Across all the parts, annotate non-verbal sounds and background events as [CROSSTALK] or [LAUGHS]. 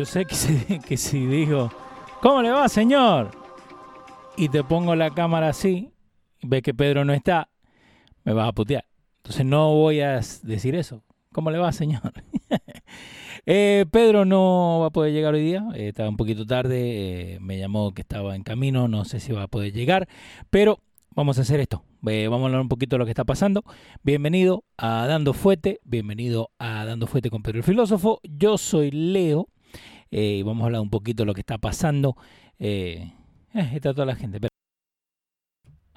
Yo sé [LAUGHS] que si, digo, ¿cómo le va, señor? Y te pongo la cámara así, ves que Pedro no está, me vas a putear. Entonces no voy a decir eso. ¿Cómo le va, señor? [LAUGHS] Eh, Pedro no va a poder llegar hoy día, eh, estaba un poquito tarde, eh, me llamó que estaba en camino, no sé si va a poder llegar, pero vamos a hacer esto. vamos a hablar un poquito de lo que está pasando. Bienvenido a Dando Fuete, bienvenido a Dando Fuete con Pedro el Filósofo. Yo soy Leo y vamos a hablar un poquito de lo que está pasando. está toda la gente.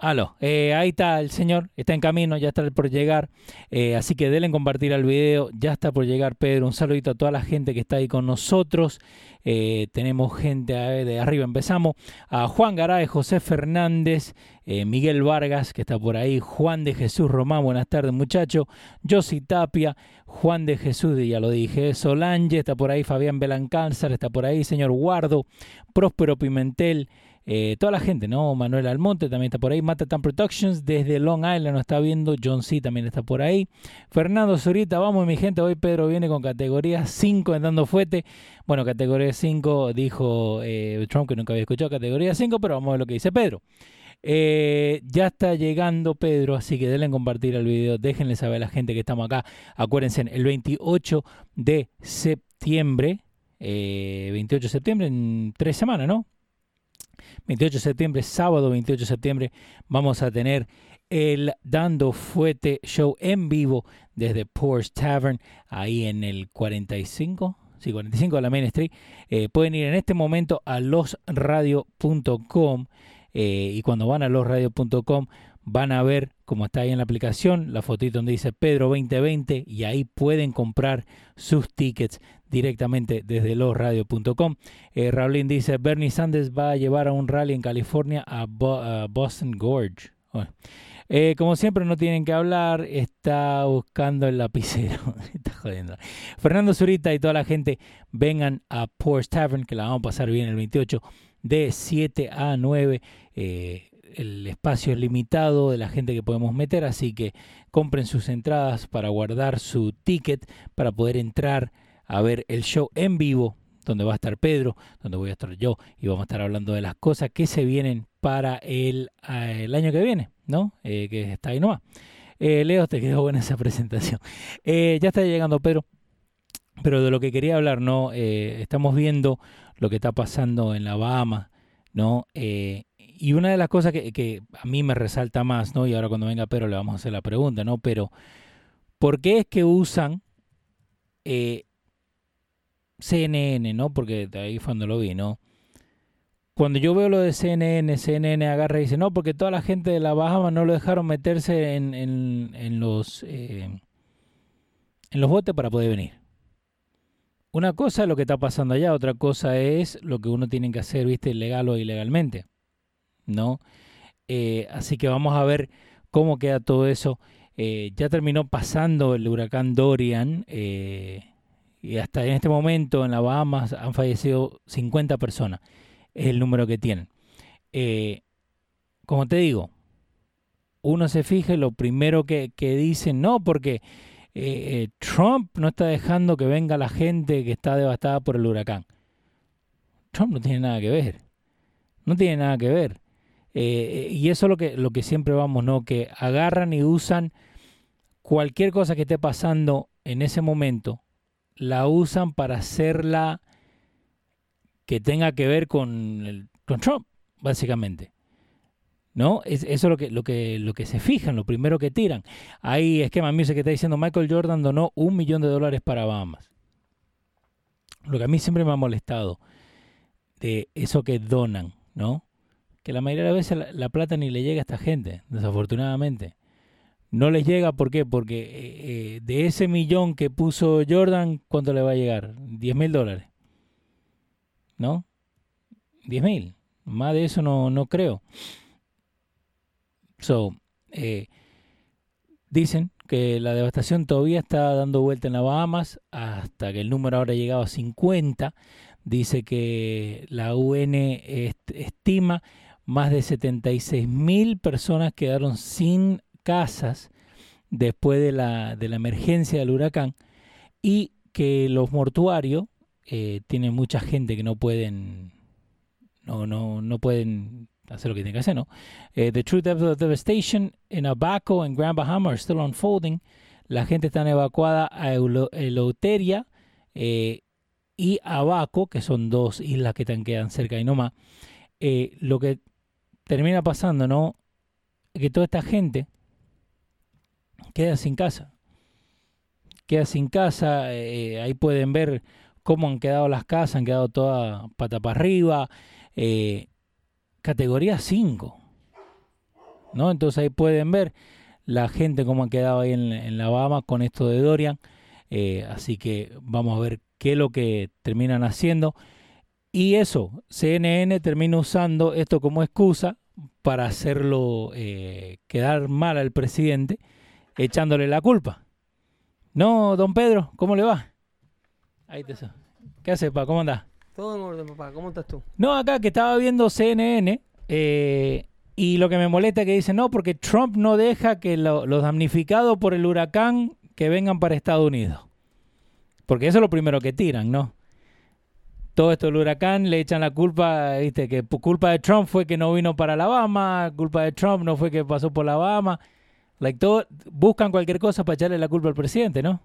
Aló, eh, ahí está el señor, está en camino, ya está por llegar. Eh, así que denle compartir al video, ya está por llegar Pedro. Un saludito a toda la gente que está ahí con nosotros. Eh, tenemos gente de arriba, empezamos. A Juan Garay, José Fernández, Miguel Vargas, que está por ahí. Juan de Jesús Román, buenas tardes muchachos. Josi Tapia, Juan de Jesús, ya lo dije. Solange, está por ahí. Fabián Belancánzar, está por ahí. Señor Guardo, Próspero Pimentel. Eh, toda la gente, ¿no? Manuel Almonte también está por ahí. Matatan Productions desde Long Island nos está viendo. John C. también está por ahí. Fernando Zurita, vamos mi gente. Hoy Pedro viene con categoría 5 en dando fuete. Bueno, categoría 5 dijo eh, Trump que nunca había escuchado categoría 5, pero vamos a ver lo que dice Pedro. Eh, ya está llegando Pedro, así que denle compartir el video, déjenle saber a la gente que estamos acá. Acuérdense, el 28 de septiembre, 28 de septiembre, en tres semanas, ¿no? 28 de septiembre, sábado 28 de septiembre, vamos a tener el Dando Fuete Show en vivo desde Porsche Tavern, ahí en el 45, sí, 45 de la Main Street. Eh, pueden ir en este momento a losradio.com eh, y cuando van a losradio.com van a ver, como está ahí en la aplicación, la fotito donde dice Pedro 2020 y ahí pueden comprar sus tickets directamente desde losradio.com. Eh, Raulín dice, Bernie Sanders va a llevar a un rally en California a, Boston Gorge. Eh, como siempre no tienen que hablar, está buscando el lapicero. [LAUGHS] está jodiendo. Fernando Zurita y toda la gente vengan a Porsche Tavern, que la vamos a pasar bien el 28 de 7 a 9. Eh, el espacio es limitado de la gente que podemos meter, así que compren sus entradas para guardar su ticket para poder entrar a ver el show en vivo, donde va a estar Pedro, donde voy a estar yo y vamos a estar hablando de las cosas que se vienen para el, eh, año que viene, ¿no? Eh, que está ahí nomás. Eh, Leo, te quedó buena esa [LAUGHS] presentación. ya está llegando Pedro, pero de lo que quería hablar, ¿no? estamos viendo lo que está pasando en la Bahama, ¿no? Y una de las cosas que, a mí me resalta más, ¿no? Y ahora cuando venga Pedro le vamos a hacer la pregunta, ¿no? Pero, ¿por qué es que usan CNN, ¿no? Porque ahí fue cuando lo vi, ¿no? Cuando yo veo lo de CNN, CNN agarra y dice, no, porque toda la gente de la Bahama no lo dejaron meterse en, en, los, eh, en los botes para poder venir. Una cosa es lo que está pasando allá, otra cosa es lo que uno tiene que hacer, viste, legal o ilegalmente, ¿no? Eh, así que vamos a ver cómo queda todo eso. Eh, ya terminó pasando el huracán Dorian. Eh, y hasta en este momento en la Bahamas han fallecido 50 personas. Es el número que tienen. Como te digo, uno se fija lo primero que, que dicen, no, porque Trump no está dejando que venga la gente que está devastada por el huracán. Trump no tiene nada que ver. No tiene nada que ver. Eh, y eso es lo que, lo que siempre vamos, ¿no? Que agarran y usan cualquier cosa que esté pasando en ese momento, la usan para hacerla que tenga que ver con, el, con Trump, básicamente. ¿No? Es, eso es lo que, lo, que, lo que se fijan, lo primero que tiran. Hay esquema music que está diciendo Michael Jordan donó un millón de dólares para Bahamas. Lo que a mí siempre me ha molestado de eso que donan, ¿no? Que la mayoría de las veces la, la plata ni le llega a esta gente, desafortunadamente. No les llega, ¿por qué? Porque eh, eh, de ese millón que puso Jordan, ¿cuánto le va a llegar? 10 mil dólares. ¿No? 10 mil. Más de eso no, no creo. So, eh, dicen que la devastación todavía está dando vuelta en las Bahamas hasta que el número ahora ha llegado a 50. Dice que la UN est estima más de 76 mil personas quedaron sin casas después de la, de la emergencia del huracán y que los mortuarios eh, tienen mucha gente que no pueden no, no, no pueden hacer lo que tienen que hacer, ¿no? Eh, the true depth of devastation in Abaco and Grand Bahama are still unfolding. La gente está evacuada a Eleuteria eh, y Abaco, que son dos islas que están, quedan cerca y no más. Eh, lo que termina pasando, ¿no? Que toda esta gente queda sin casa. Queda sin casa. Eh, ahí pueden ver cómo han quedado las casas. Han quedado todas pata para arriba. Eh, categoría 5. ¿no? Entonces ahí pueden ver la gente cómo ha quedado ahí en, en la Bahama con esto de Dorian. Eh, así que vamos a ver qué es lo que terminan haciendo. Y eso, CNN termina usando esto como excusa para hacerlo eh, quedar mal al presidente, echándole la culpa. No, don Pedro, ¿cómo le va? Ahí te ¿Qué hace, pa? ¿Cómo andás? Todo en orden, papá. ¿Cómo estás tú? No, acá que estaba viendo CNN eh, y lo que me molesta es que dice, no, porque Trump no deja que lo, los damnificados por el huracán que vengan para Estados Unidos. Porque eso es lo primero que tiran, ¿no? Todo esto del huracán le echan la culpa, viste, que por culpa de Trump fue que no vino para Alabama, culpa de Trump no fue que pasó por Alabama. Like todo, buscan cualquier cosa para echarle la culpa al presidente, ¿no?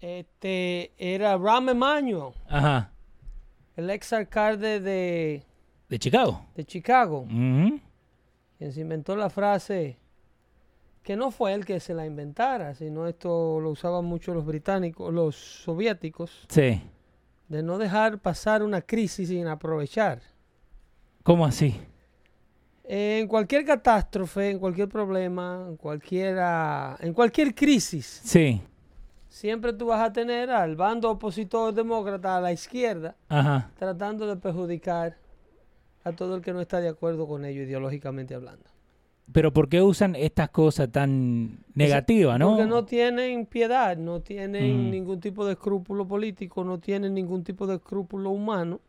Este era Rahm Emanuel, Ajá. el ex alcalde de, De Chicago. de Chicago, Ujú. quien se inventó la frase que no fue él que se la inventara, sino esto lo usaban mucho los británicos, los soviéticos, Sí. De no dejar pasar una crisis sin aprovechar. ¿Cómo así? En cualquier catástrofe, en cualquier problema, en cualquiera, en cualquier crisis, Sí. siempre tú vas a tener al bando opositor demócrata a la izquierda Ajá. tratando de perjudicar a todo el que no está de acuerdo con ello ideológicamente hablando. Pero ¿por qué usan estas cosas tan negativas, no? Porque no tienen piedad, no tienen Mm. ningún tipo de escrúpulo político, no tienen ningún tipo de escrúpulo humano.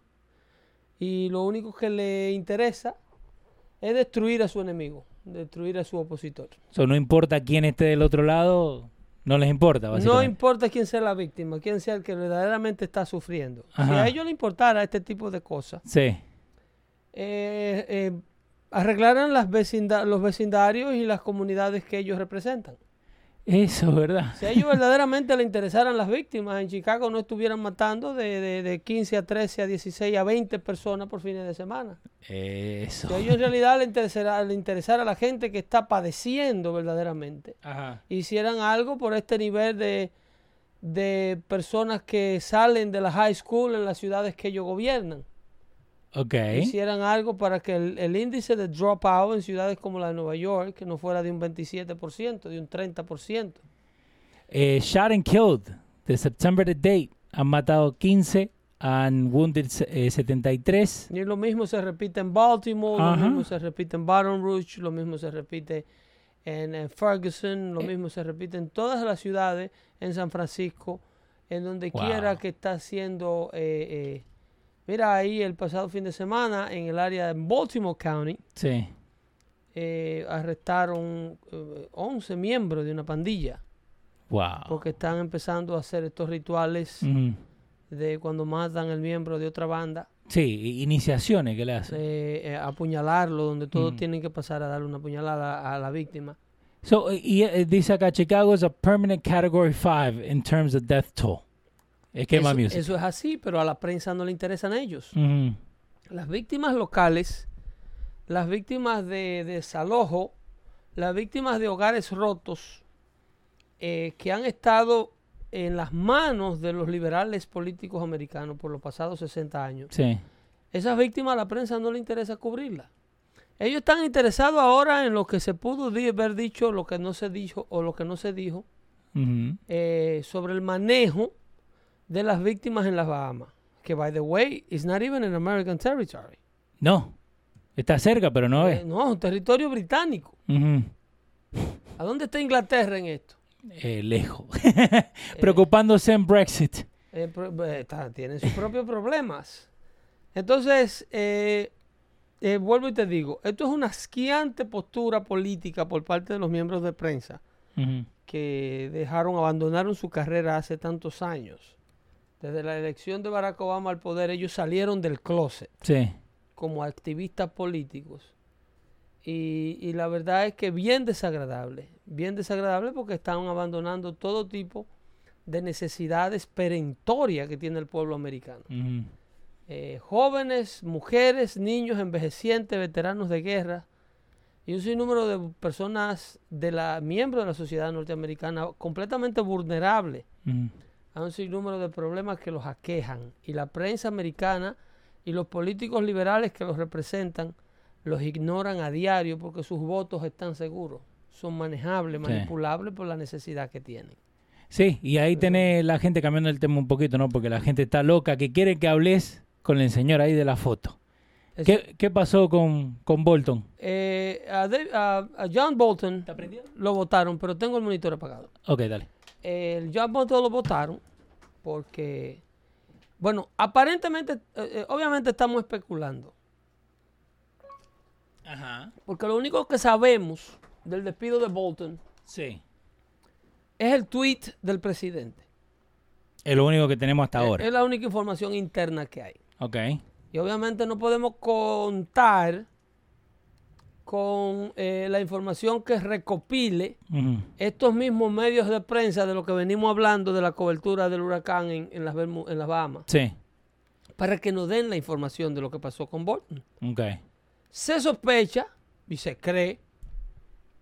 Y lo único que le interesa es destruir a su enemigo, destruir a su opositor. So, no importa quién esté del otro lado, no les importa, No importa quién sea la víctima, quién sea el que verdaderamente está sufriendo. Si a ellos les importara este tipo de cosas, sí. eh, eh, arreglaran las vecinda- los vecindarios y las comunidades que ellos representan. Eso es verdad. Si a ellos verdaderamente les interesaran las víctimas, en Chicago no estuvieran matando de, de- de 15 a 13 a 16 a 20 personas por fines de semana. Eso. Si a ellos en realidad les interesara, le interesara a la gente que está padeciendo verdaderamente, Ajá. hicieran algo por este nivel de, de personas que salen de la high school en las ciudades que ellos gobiernan. Ok. hicieran algo para que el, el índice de dropout en ciudades como la de Nueva York que no fuera de un 27%, de un 30%. Eh, shot and killed. De September to date. Han matado 15. Han wounded eh, 73. Y lo mismo se repite en Baltimore, Ajá. lo mismo se repite en Baton Rouge, lo mismo se repite en, eh, Ferguson, lo Eh. mismo se repite en todas las ciudades, en San Francisco, en donde Wow. quiera que está haciendo... mira ahí el pasado fin de semana en el área de Baltimore County, Sí. eh, arrestaron eh, 11 miembros de una pandilla Wow. porque están empezando a hacer estos rituales de cuando matan al miembro de otra banda, Sí, iniciaciones que le hacen. eh, eh, apuñalarlo, donde todos Mm. tienen que pasar a darle una puñalada a la víctima. So, y dice acá, Chicago is a permanent category 5 in terms of death toll. Eso, music. eso es así, pero a la prensa no le interesan ellos. Ujú. Las víctimas locales, las víctimas de desalojo, las víctimas de hogares rotos, eh, que han estado en las manos de los liberales políticos americanos por los pasados 60 años. Sí. Esas víctimas a la prensa no le interesa cubrirlas. Ellos están interesados ahora en lo que se pudo di- haber dicho, lo que no se dijo o lo que no se dijo eh, sobre el manejo de las víctimas en las Bahamas. Que, by the way, is not even an American territory. No. Está cerca, pero no Eh, es. no, es un territorio británico. ¿A dónde está Inglaterra en esto? Eh, lejos. [LAUGHS] [LAUGHS] Preocupándose en Brexit. Eh, eh, está- tienen sus propios problemas. Entonces, eh, eh, vuelvo y te digo, esto es una asqueante postura política por parte de los miembros de prensa que dejaron, abandonaron su carrera hace tantos años. Desde la elección de Barack Obama al poder, ellos salieron del closet Sí. como activistas políticos. Y, y la verdad es que bien desagradable, bien desagradable porque están abandonando todo tipo de necesidades perentorias que tiene el pueblo americano. Eh, jóvenes, mujeres, niños, envejecientes, veteranos de guerra y un sinnúmero de personas de la miembros de la sociedad norteamericana completamente vulnerables. A un sinnúmero de problemas que los aquejan y la prensa americana y los políticos liberales que los representan los ignoran a diario porque sus votos están seguros, son manejables, Sí. manipulables por la necesidad que tienen. Sí, y ahí tenés la gente cambiando el tema un poquito, ¿no? Porque la gente está loca, que quiere que hables con el señor ahí de la foto. Es- ¿Qué, qué pasó con, con Bolton? eh, a, Dave- a- a John Bolton lo votaron, pero tengo el monitor apagado. Ok, dale. El John Bolton lo votaron porque, bueno, aparentemente, eh, eh, obviamente estamos especulando. Ajá. Porque lo único que sabemos del despido de Bolton Sí. es el tweet del presidente. Es lo único que tenemos hasta Es- ahora. Es la única información interna que hay. Ok. Y obviamente no podemos contar con eh, la información que recopile estos mismos medios de prensa de lo que venimos hablando de la cobertura del huracán en, en las, en las Bahamas, Sí. para que nos den la información de lo que pasó con Bolton. Se sospecha y se cree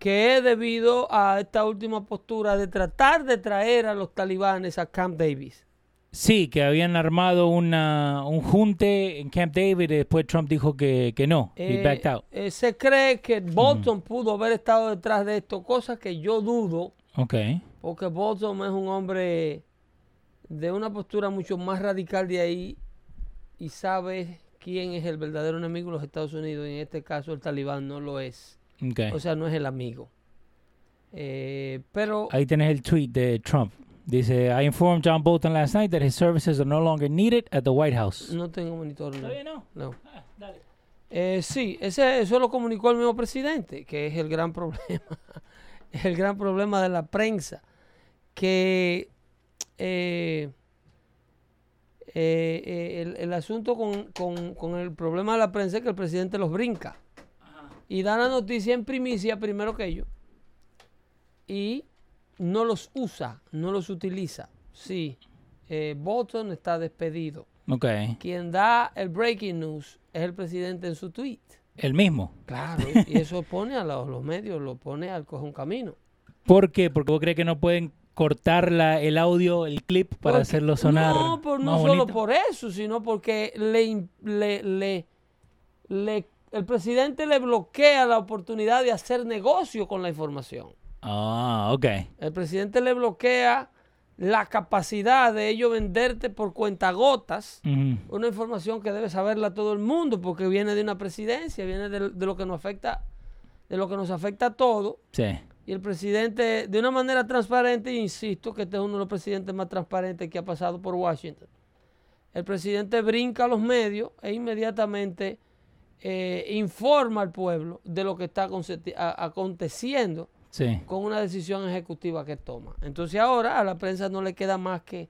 que es debido a esta última postura de tratar de traer a los talibanes a Camp Davis. Sí, que habían armado una, un junte en Camp David y después Trump dijo que, que no. He Eh, backed out. eh, se cree que Bolton pudo haber estado detrás de esto, cosa que yo dudo, Ok. porque Bolton es un hombre de una postura mucho más radical de ahí y sabe quién es el verdadero enemigo de los Estados Unidos, y en este caso el talibán no lo es. Ok. O sea, no es el amigo. Eh, pero Ahí tenés el tweet de Trump. Dice, I informed John Bolton last night that his services are no longer needed at the White House. no tengo monitor. no. no? No. Ah, dale. Eh, sí, ese, eso lo comunicó el mismo presidente, que es el gran [LAUGHS] problema. es el gran problema de la prensa. Que eh, eh, eh, el, el asunto con, con- con el problema de la prensa es que el presidente los brinca. Y da la noticia en primicia primero que ellos. Y no los usa, no los utiliza. Sí, eh, Bolton está despedido. Ok. Quien da el breaking news es el presidente en su tweet. El mismo. Claro, y eso [LAUGHS] pone a los, los medios, lo pone al coge un camino. ¿Por qué? Porque vos crees que no pueden cortar la, el audio, el clip para Porque- hacerlo sonar No, por, no solo bonito? por eso, sino porque le, le, le- le- el presidente le bloquea la oportunidad de hacer negocio con la información. Ah, ok. El presidente le bloquea la capacidad de ellos venderte por cuentagotas Ujú. una información que debe saberla todo el mundo porque viene de una presidencia, viene de, de lo que nos afecta, de lo que nos afecta a todos. Sí. Y el presidente, de una manera transparente, insisto que este es uno de los presidentes más transparentes que ha pasado por Washington. El presidente brinca a los medios e inmediatamente eh, informa al pueblo de lo que está aconteciendo Sí. con una decisión ejecutiva que toma. Entonces ahora a la prensa no le queda más que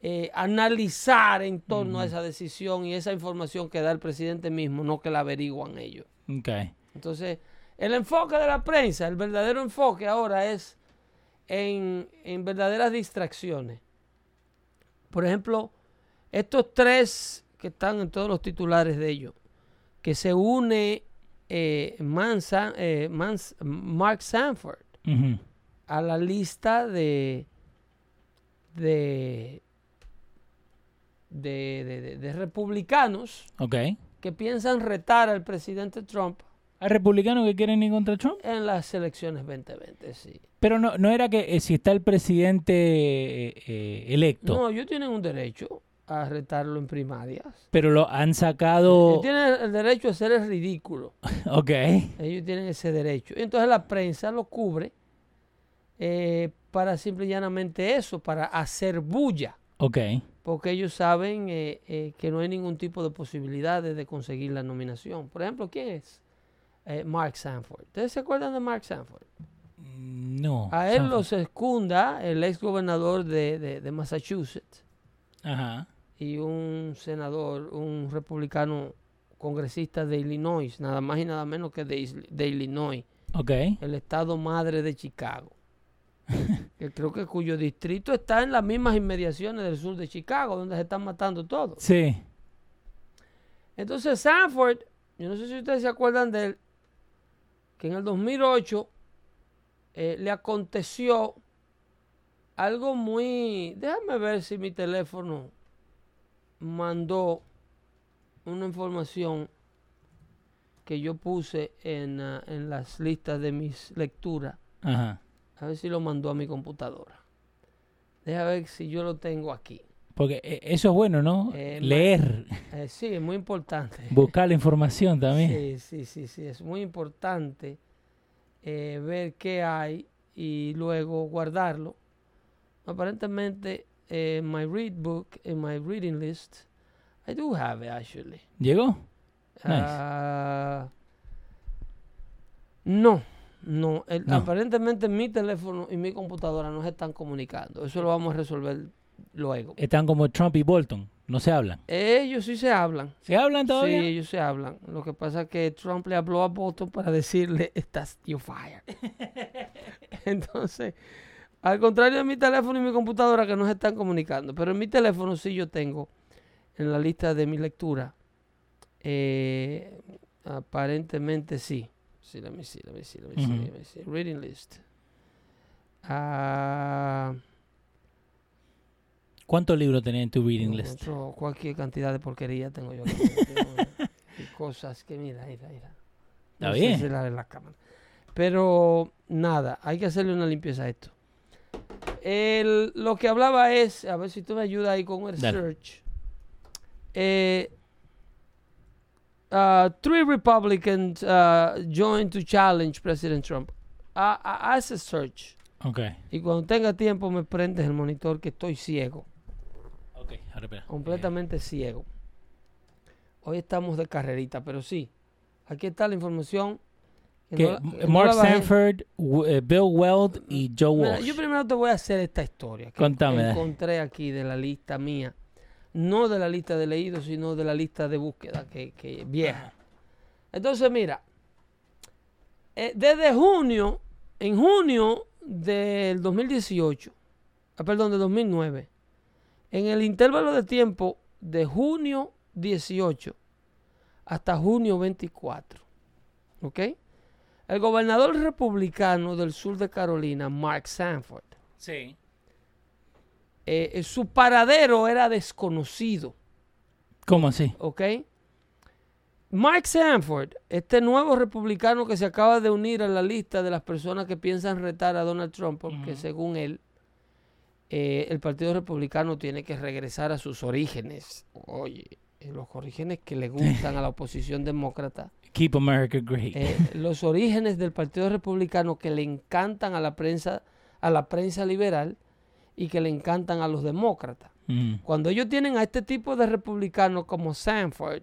eh, analizar en torno a esa decisión y esa información que da el presidente mismo, no que la averiguan ellos. Ok. Entonces, el enfoque de la prensa, el verdadero enfoque ahora es en, en verdaderas distracciones. Por ejemplo, estos tres que están en todos los titulares de ellos, que se une eh, Mansa- eh, Mans- Mark Sanford a la lista de de de, de- de- de republicanos que piensan retar al presidente Trump ¿Hay republicanos que quieren ir contra Trump? en las elecciones 2020, sí. Pero no, no era que eh, si está el presidente electo, No, ellos tienen un derecho a retarlo en primarias. pero lo han sacado. Ellos tienen el derecho a hacer el ridículo. [LAUGHS] Ok. Ellos tienen ese derecho. Y entonces la prensa lo cubre eh, para simple y llanamente eso, para hacer bulla. Ok. porque ellos saben eh, eh, que no hay ningún tipo de posibilidades de conseguir la nominación. Por ejemplo, ¿quién es? Eh, Mark Sanford. ¿Ustedes se acuerdan de Mark Sanford? No. A él Sanford. lo secunda el ex gobernador de, de- de Massachusetts Ajá. Y un senador, un republicano congresista de Illinois, nada más y nada menos que de, Is- de Illinois, el estado madre de Chicago. [LAUGHS] que creo que cuyo distrito está en las mismas inmediaciones del sur de Chicago, donde se están matando todos. Sí. Entonces Sanford, yo no sé si ustedes se acuerdan de él, que en el 2008 eh, le aconteció algo muy... Déjame ver si mi teléfono mandó una información que yo puse en, ah, en las listas de mis lecturas. Ajá. A ver si lo mandó a mi computadora. Déjame ver si yo lo tengo aquí. Porque eh, eso es bueno, ¿no? Eh, Leer, Eh, sí, es muy importante. [LAUGHS] buscar la información también. Sí, sí, sí, sí. Es muy importante eh, ver qué hay y luego guardarlo. Aparentemente, en my read book, en my reading list, I do have it actually. ¿Llegó? Nice. Ah, no, no. el- No. Aparentemente mi teléfono y mi computadora no se están comunicando. Eso lo vamos a resolver luego. Están como Trump y Bolton. No se hablan. Ellos sí se hablan. ¿Se hablan todavía? Sí, ellos se hablan. Lo que pasa es que Trump le habló a Bolton para decirle, estás, you fired. [LAUGHS] Entonces, al contrario de mi teléfono y mi computadora que no se están comunicando, pero en mi teléfono sí yo tengo en la lista de mi lectura, eh, aparentemente sí. Sí, let me see, let me see, let me see, let me see. Reading list. Ah, ¿Cuántos libros tenés en tu reading list? otro- cualquier cantidad de porquería tengo yo [LAUGHS] y cosas que mira, mira, mira. Está No sé bien. si la ve la cámara. Pero nada, hay que hacerle una limpieza a esto. El- lo que hablaba es, a ver si tú me ayudas ahí con el Dale. search. Eh, uh, three Republicans uh, joined to challenge President Trump. Haz el search. Ok. Y cuando tenga tiempo me prendes el monitor que estoy ciego. Ok, ahora espera. completamente ciego. Hoy estamos de carrerita, pero sí. Aquí está la información. Que no no Mark. Sanford, eh, Bill Weld y Joe Mira, Walsh. yo primero te voy a hacer esta historia que Contame, encontré aquí de la lista mía. No de la lista de leídos, sino de la lista de búsqueda que, que vieja. Entonces, mira, eh, desde junio, en junio del 2018, ah, perdón, de 2009, en el intervalo de tiempo de junio 18 hasta junio 24, ¿ok? El gobernador republicano del sur de Carolina, Mark Sanford, Sí. eh, eh, su paradero era desconocido, ¿Cómo así? ¿ok? Mark Sanford, este nuevo republicano que se acaba de unir a la lista de las personas que piensan retar a Donald Trump, porque según él, eh, el Partido Republicano tiene que regresar a sus orígenes. Oye, los orígenes que le gustan a la oposición demócrata. Keep America Great. eh, los orígenes del Partido Republicano que le encantan a la prensa, a la prensa liberal y que le encantan a los demócratas. Mm. Cuando ellos tienen a este tipo de republicanos como Sanford,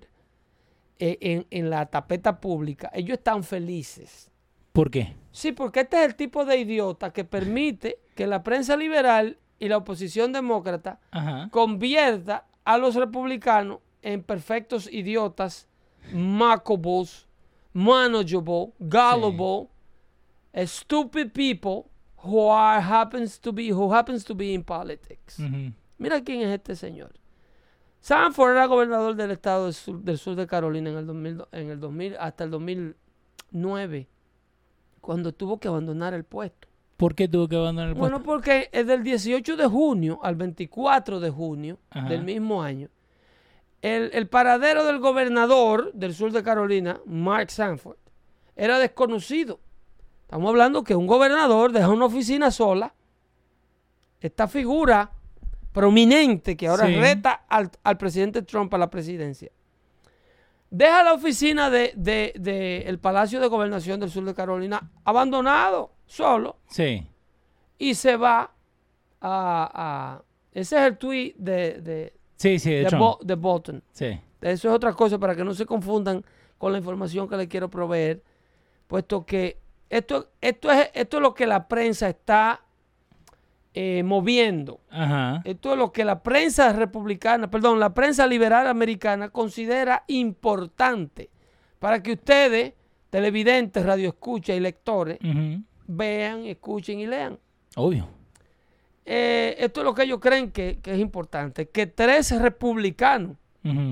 eh, en, en la tapeta pública, ellos están felices. ¿Por qué? Sí, porque este es el tipo de idiota que permite que la prensa liberal y la oposición demócrata Ajá. convierta a los republicanos en perfectos idiotas, mockable, manageable, gullible, eh, stupid people who are happens to be who happens to be in politics. Mira quién es este señor. Sanford era gobernador del estado del sur, del sur de Carolina en el 2000, en el 2000 hasta el 2009, cuando tuvo que abandonar el puesto. ¿Por qué tuvo que abandonar el puesto? Bueno, porque es del 18 de junio al 24 de junio Ajá. del mismo año. El, el paradero del gobernador del sur de Carolina, Mark Sanford, era desconocido. Estamos hablando que un gobernador deja una oficina sola. Esta figura prominente que ahora Sí. reta al, al presidente Trump a la presidencia. Deja la oficina del de, de Palacio de Gobernación del sur de Carolina abandonado, solo Sí. y se va a... a- ese es el tweet de, Sí, sí, de de, Trump. Bo- de Bolton. Sí. Eso es otra cosa para que no se confundan con la información que les quiero proveer, puesto que esto, esto, es, esto es lo que la prensa está eh, moviendo. Ajá. Esto es lo que la prensa republicana, perdón, la prensa liberal americana considera importante para que ustedes, televidentes, radioescuchas y lectores, vean, escuchen y lean. Obvio. Eh, esto es lo que ellos creen que, que es importante, que tres republicanos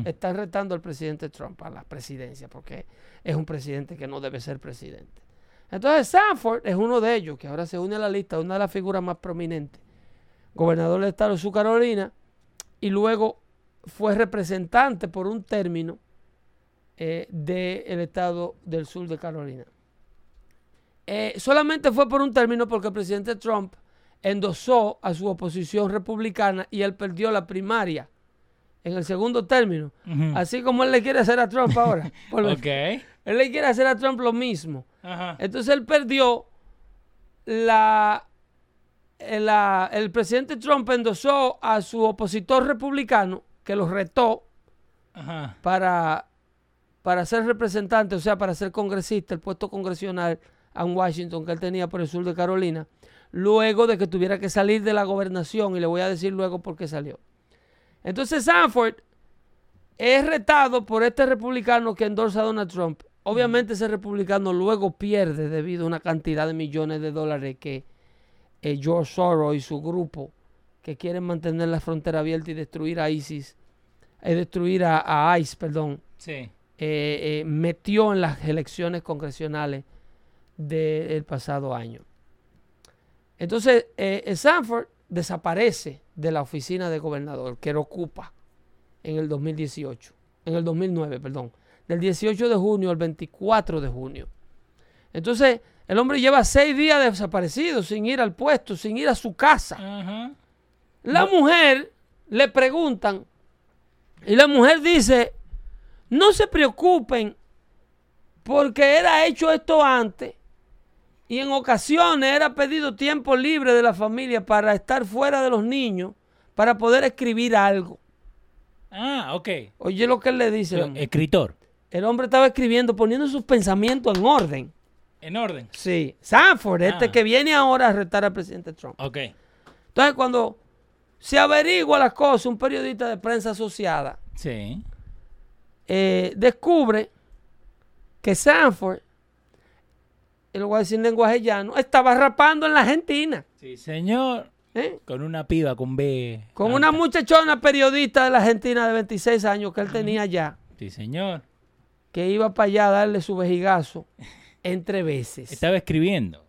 están retando al presidente Trump a la presidencia, porque es un presidente que no debe ser presidente. Entonces Sanford es uno de ellos, que ahora se une a la lista, una de las figuras más prominentes, gobernador del estado de su Carolina, y luego fue representante por un término eh, del estado del sur de Carolina. Eh, solamente fue por un término porque el presidente Trump endosó a su oposición republicana y él perdió la primaria en el segundo término. Así como él le quiere hacer a Trump ahora. [LAUGHS] Él le quiere hacer a Trump lo mismo. Entonces él perdió la, eh, la- el presidente Trump endosó a su opositor republicano que lo retó para, para ser representante, o sea, para ser congresista, el puesto congresional en Washington que él tenía por el sur de Carolina, luego de que tuviera que salir de la gobernación, y le voy a decir luego por qué salió. Entonces Sanford es retado por este republicano que endorsa a Donald Trump. Obviamente ese republicano luego pierde debido a una cantidad de millones de dólares que eh, George Soros y su grupo, que quieren mantener la frontera abierta y destruir a ISIS, eh, destruir a, a ICE, perdón, Sí. eh, eh, metió en las elecciones congresionales del pasado año. Entonces, eh, Sanford desaparece de la oficina de gobernador que lo ocupa en el 2018, en el 2009, perdón, del 18 de junio al 24 de junio. Entonces, el hombre lleva seis días desaparecido, sin ir al puesto, sin ir a su casa. La mujer le preguntan y la mujer dice, no se preocupen porque era hecho esto antes y en ocasiones era pedido tiempo libre de la familia para estar fuera de los niños para poder escribir algo. Ah, ok. Oye lo que él le dice. Escritor. El hombre estaba escribiendo, poniendo sus pensamientos en orden. En orden. Sí, Sanford, este Ah. que viene ahora a retar al presidente Trump. Ok. Entonces cuando se averigua las cosas, un periodista de prensa asociada Sí. eh, descubre que Sanford, y lo voy a decir en lenguaje llano, estaba rapando en la Argentina. Sí, señor. ¿eh? Con una piba con B. Con alta. una muchachona periodista de la Argentina de 26 años que él tenía ya, Sí, señor. que iba para allá a darle su vejigazo entre veces. Estaba escribiendo.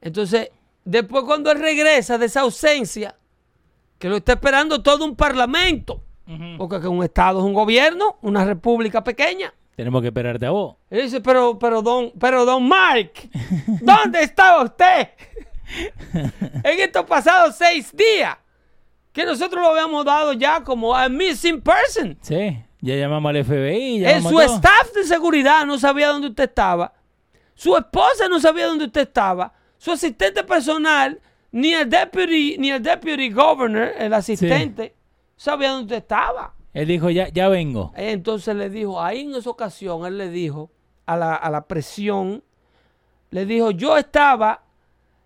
Entonces, después cuando él regresa de esa ausencia, que lo está esperando todo un parlamento, Ujú. porque que un estado es un gobierno, una república pequeña. Tenemos que esperarte a vos. Él dice, pero, pero, don, pero, don Mark, [LAUGHS] ¿dónde estaba usted? [LAUGHS] en estos pasados seis días, que nosotros lo habíamos dado ya como a missing person. Sí. Ya llamamos al FBI. En llamamos su todo. staff de seguridad no sabía dónde usted estaba. Su esposa no sabía dónde usted estaba. Su asistente personal, ni el deputy, ni el deputy governor, el asistente, sabía dónde usted estaba. Él dijo, ya, ya vengo. Entonces le dijo, ahí en esa ocasión, él le dijo a la, a la presión, le dijo, yo estaba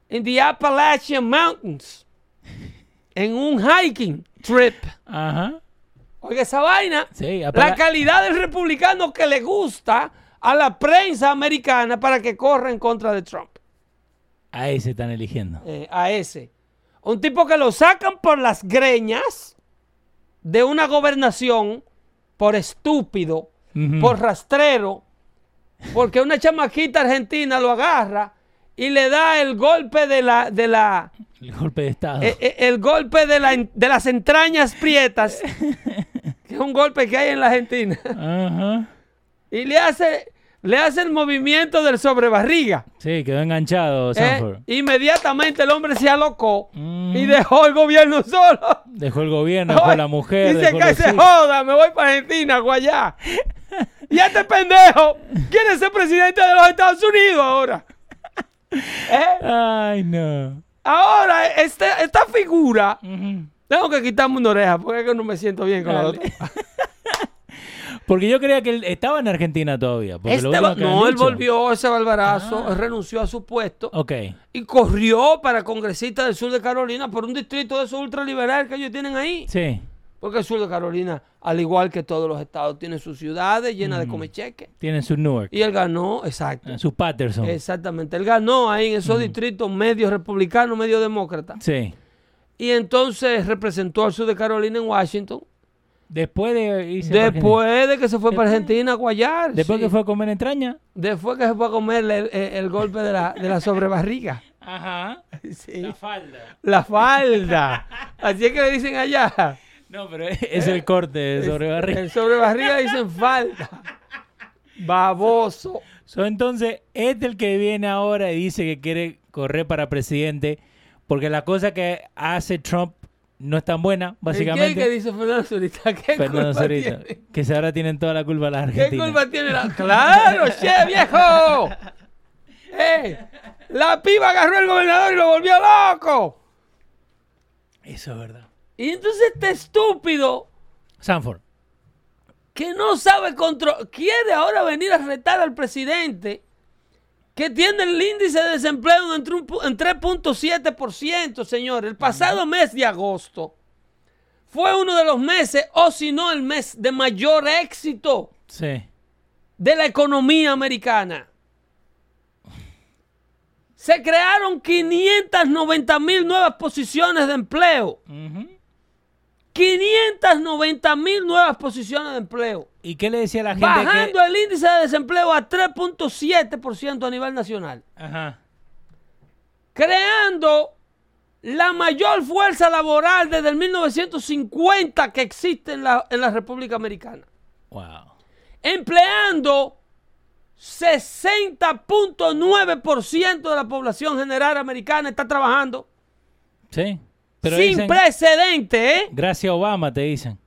en the Appalachian Mountains, en un hiking trip. Ajá. Oiga, esa vaina, Sí, la calidad del republicano que le gusta a la prensa americana para que corra en contra de Trump. Ahí se están eligiendo. eh, a ese. Un tipo que lo sacan por las greñas de una gobernación por estúpido, por rastrero, porque una chamaquita argentina lo agarra y le da el golpe de la, de la, El golpe de Estado. eh, eh, el golpe de, la, de las entrañas prietas, [LAUGHS] que es un golpe que hay en la Argentina, y le hace, le hace el movimiento del sobrebarriga. Sí, quedó enganchado ¿eh? Inmediatamente el hombre se alocó y dejó el gobierno solo. Dejó el gobierno, dejó la mujer. Dice que se joda, me voy para Argentina, Guayá. y este pendejo quiere ser presidente de los Estados Unidos ahora. ¿Eh? Ay, no. Ahora, este- esta figura, tengo que quitarme una oreja porque es que no me siento bien con la Dale. otra. Porque yo creía que él estaba en Argentina todavía. no, él volvió ese balbarazo, Ah. renunció a su puesto Ok. y corrió para congresista del sur de Carolina por un distrito de esos ultraliberal que ellos tienen ahí. Sí. Porque el sur de Carolina, al igual que todos los estados, tiene sus ciudades llenas de comecheques. Tienen su Newark. Y él ganó, exacto. eh, Su Patterson. Exactamente. Él ganó ahí en esos distritos medio republicano, medio demócrata. Sí. Y entonces representó al sur de Carolina en Washington. Después de irse. Después de que se fue para Argentina a guayar. Después sí. que fue a comer entraña. Después que se fue a comerle el, el- el golpe de la, de la sobrebarriga. [LAUGHS] Ajá. [LAUGHS] Sí. falda. La falda. Así es que le dicen allá. No, pero es el corte de sobrebarriga. El sobrebarriga dicen falda. Baboso. So, entonces, este es el que viene ahora y dice que quiere correr para presidente porque la cosa que hace Trump no es tan buena, ¿Qué básicamente. que dice Fernando Zurita? ¿Qué Fernando culpa Zurita, tiene? que ahora tienen toda la culpa las ¿Qué argentinas. culpa tiene la.? ¡Claro, che, viejo! ¡Eh! La piba agarró al gobernador y lo volvió loco. Eso es verdad. Y entonces este estúpido Sanford. que no sabe control quiere ahora venir a retar al presidente que tiene el índice de desempleo en 3.7%, señor. El pasado mes de agosto fue uno de los meses, o si no el mes de mayor éxito Sí. de la economía americana. Se crearon 590 mil nuevas posiciones de empleo. 590 mil nuevas posiciones de empleo. ¿Y qué le decía a la gente Bajando que... el índice de desempleo a 3.7% a nivel nacional. Ajá. Creando la mayor fuerza laboral desde el 1950 que existe en la, en la República Americana. Wow. empleando 60.9% de la población general americana está trabajando. Sí. Pero sin dicen, precedente, ¿eh? gracias a Obama, te dicen.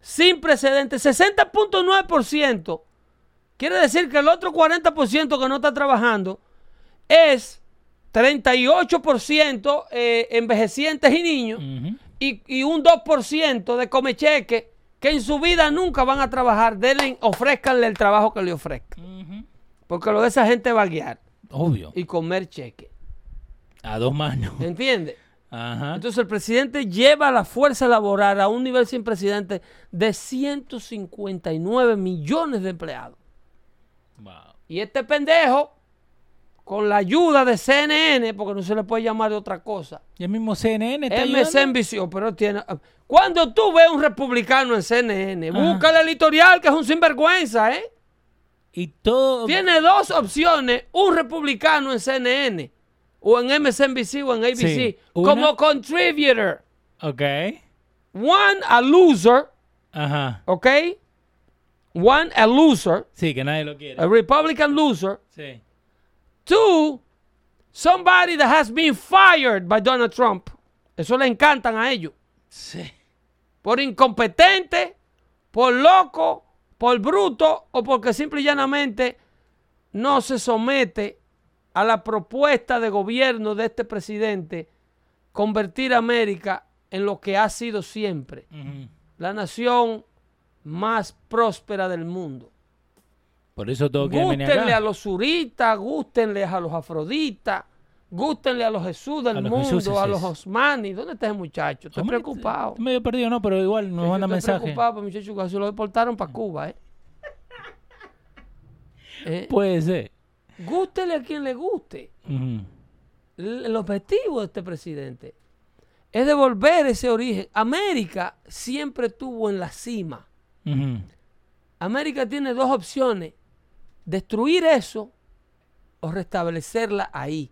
Sin precedente. 60.9%. Quiere decir que el otro 40% que no está trabajando es 38% eh, envejecientes y niños y, y un 2% de comecheque que en su vida nunca van a trabajar. Denle, ofrézcanle el trabajo que le ofrezcan. Porque lo de esa gente va a guiar Obvio. y comer cheque. A dos manos. ¿Entiendes? Ajá. Entonces el presidente lleva la fuerza laboral a un nivel sin precedente de 159 millones de empleados. Wow. Y este pendejo, con la ayuda de CNN, porque no se le puede llamar de otra cosa, Y el mismo CNN está. MSNBC, pero tiene... Cuando tú ves un republicano en CNN, Ajá. busca el editorial que es un sinvergüenza, ¿eh? Y todo... Tiene dos opciones, un republicano en CNN, o en MSNBC o en ABC, Sí. Como contributor. Ok. One, a loser, Ajá. ¿ok? One, a loser, Sí, que nadie lo quiere. a Republican loser. Sí. Two, somebody that has been fired by Donald Trump. Eso le encantan a ellos. Sí. Por incompetente, por loco, por bruto o porque simple y llanamente no se somete a la propuesta de gobierno de este presidente convertir a América en lo que ha sido siempre. La nación más próspera del mundo. Por eso todo Gústenle a los suritas, gústenle a los afroditas, gústenle a los Jesús del A mundo, a sí. los Osmani. ¿Dónde está ese muchacho? Estoy Hombre, preocupado. estoy medio perdido, ¿no? Pero igual nos Yo manda estoy mensaje. preocupado por muchacho que se lo deportaron para Cuba, ¿eh? Eh, Puede ser. Gústele a quien le guste. Ujú. L- El objetivo de este presidente es devolver ese origen. América siempre estuvo en la cima. América tiene dos opciones. Destruir eso o restablecerla ahí.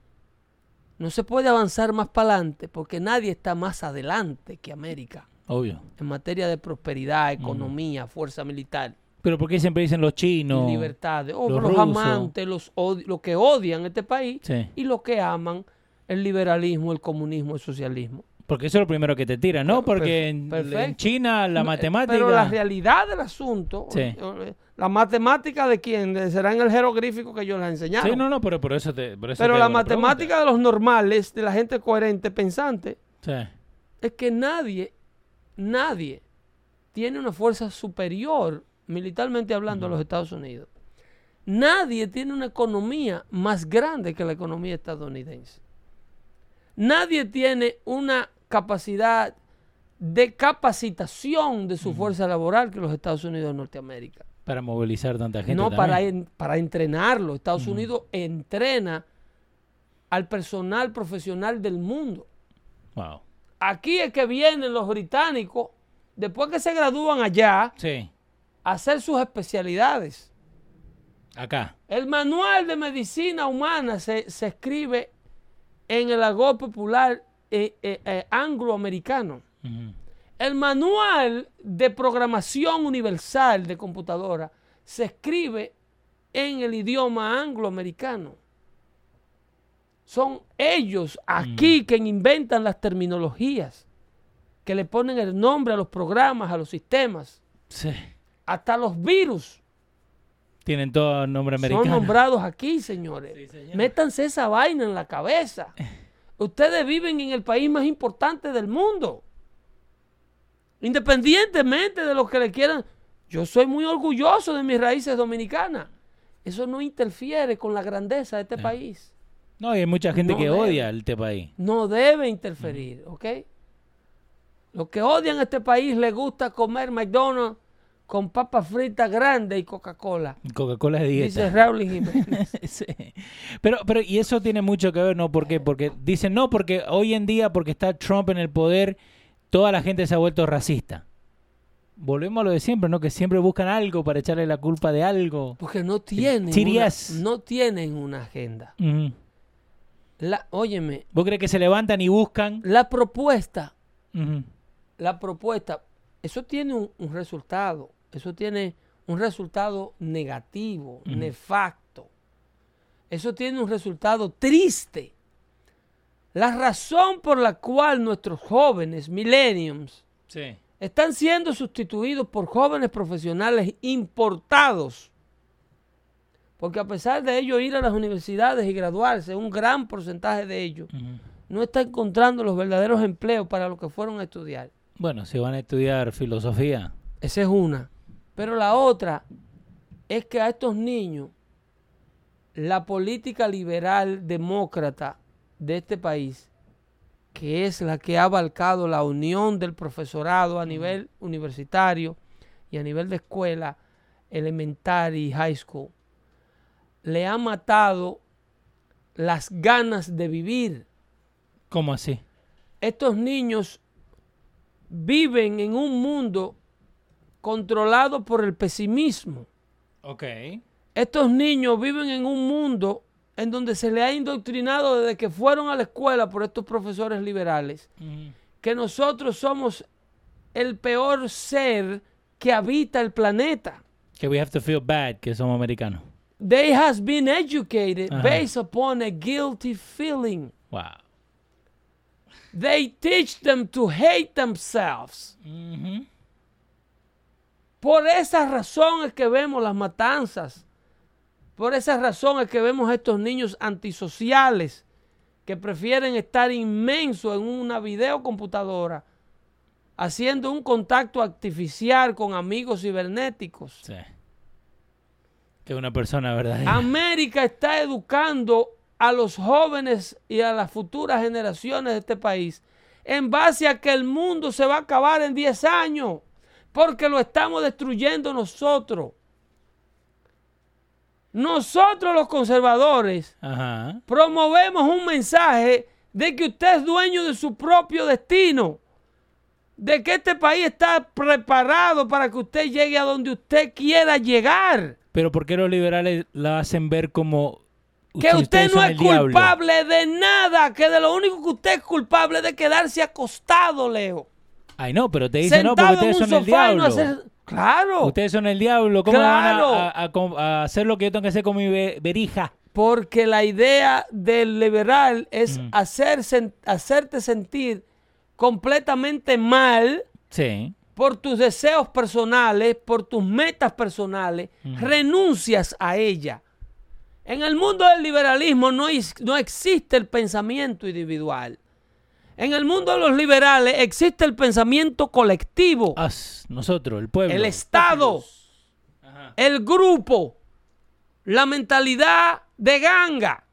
No se puede avanzar más para adelante porque nadie está más adelante que América Obvio. en materia de prosperidad, economía, fuerza militar, Pero ¿por qué siempre dicen los chinos? libertades. O los los, amantes, los, los que odian este país Sí. y los que aman el liberalismo, el comunismo, el socialismo. Porque eso es lo primero que te tiran, ¿no? Porque en, China la eh, matemática... Pero la realidad del asunto, Sí. eh, la matemática de quién, será en el jeroglífico que yo les enseñaron. Sí, no, no, pero por eso te... Por eso pero te la matemática de los normales, de la gente coherente, pensante, pregunta. es que nadie, nadie tiene una fuerza superior, militarmente hablando, a los Estados Unidos. Nadie tiene una economía más grande que la economía estadounidense. Nadie tiene una capacidad de capacitación de su fuerza laboral que los Estados Unidos de Norteamérica. Para movilizar tanta gente no para, en- para entrenarlo. Estados Unidos entrena al personal profesional del mundo. Wow. Aquí es que vienen los británicos, después que se gradúan allá, Sí, hacer sus especialidades. acá. El manual de medicina humana se, se escribe en el agor popular eh, eh, eh, angloamericano. El manual de programación universal de computadora se escribe en el idioma angloamericano. Son ellos aquí quienes inventan las terminologías, que le ponen el nombre a los programas, a los sistemas, Sí. Hasta los virus. Tienen todo nombre Son americano. nombrados aquí, señores. Métanse esa vaina en la cabeza. [LAUGHS] Ustedes viven en el país más importante del mundo. Independientemente de lo que le quieran. Yo soy muy orgulloso de mis raíces dominicanas. Eso no interfiere con la grandeza de este país. No, y hay mucha gente No que debe. odia este país. No debe interferir, ¿ok? Los que odian este país les gusta comer McDonald's con papas fritas grandes y Coca-Cola. Coca-Cola de Dice dieta. Raúl Jiménez. [LAUGHS] Sí. Pero, pero, y eso tiene mucho que ver, ¿no? ¿Por qué? Porque dicen, no, porque hoy en día, porque está Trump en el poder, toda la gente se ha vuelto racista. Volvemos a lo de siempre, ¿no? Que siempre buscan algo para echarle la culpa de algo. Porque no tienen, una, no tienen una agenda. Ujú. La, óyeme, ¿Vos crees que se levantan y buscan? la propuesta, la propuesta, eso tiene un, un resultado. Eso tiene un resultado negativo, nefasto. Eso tiene un resultado triste. La razón por la cual nuestros jóvenes, millenniums, Sí. están siendo sustituidos por jóvenes profesionales importados. Porque a pesar de ellos ir a las universidades y graduarse, un gran porcentaje de ellos no está encontrando los verdaderos empleos para los que fueron a estudiar. Bueno, si van a estudiar filosofía. Esa es una. Pero la otra es que a estos niños la política liberal demócrata de este país, que es la que ha abarcado la unión del profesorado a nivel universitario y a nivel de escuela elementary y high school, le ha matado las ganas de vivir. ¿Cómo así? Estos niños viven en un mundo controlado por el pesimismo. Ok. Estos niños viven en un mundo en donde se les ha indoctrinado desde que fueron a la escuela por estos profesores liberales que nosotros somos el peor ser que habita el planeta. Que we have to feel bad que somos americanos. They has been educated based upon a guilty feeling. Wow. They teach them to hate themselves. Ujú. Por esa razón es que vemos las matanzas. Por esa razón es que vemos a estos niños antisociales que prefieren estar inmensos en una videocomputadora haciendo un contacto artificial con amigos cibernéticos. Sí. Que una persona verdadera. América está educando a los jóvenes y a las futuras generaciones de este país en base a que el mundo se va a acabar en 10 años, porque lo estamos destruyendo nosotros. Nosotros los conservadores Ajá. promovemos un mensaje de que usted es dueño de su propio destino, de que este país está preparado para que usted llegue a donde usted quiera llegar, Pero ¿por qué los liberales la hacen ver como que usted no es diablo? culpable de nada, que de lo único que usted es culpable es de quedarse acostado, Leo. Ay, no, pero te dicen no, porque en ustedes un son el sofá y no diablo. hacer... Claro. Ustedes son el diablo. ¿Cómo Claro. van a, a- a com- a hacer lo que yo tengo que hacer con mi ve- verija? Porque la idea del liberal es Mm. hacer sen- hacerte sentir completamente mal Sí. por tus deseos personales, por tus metas personales, renuncias a ella. En el mundo del liberalismo no, is- no existe el pensamiento individual. En el mundo de los liberales existe el pensamiento colectivo, Us, nosotros, el pueblo. el Estado, el grupo, la mentalidad de ganga.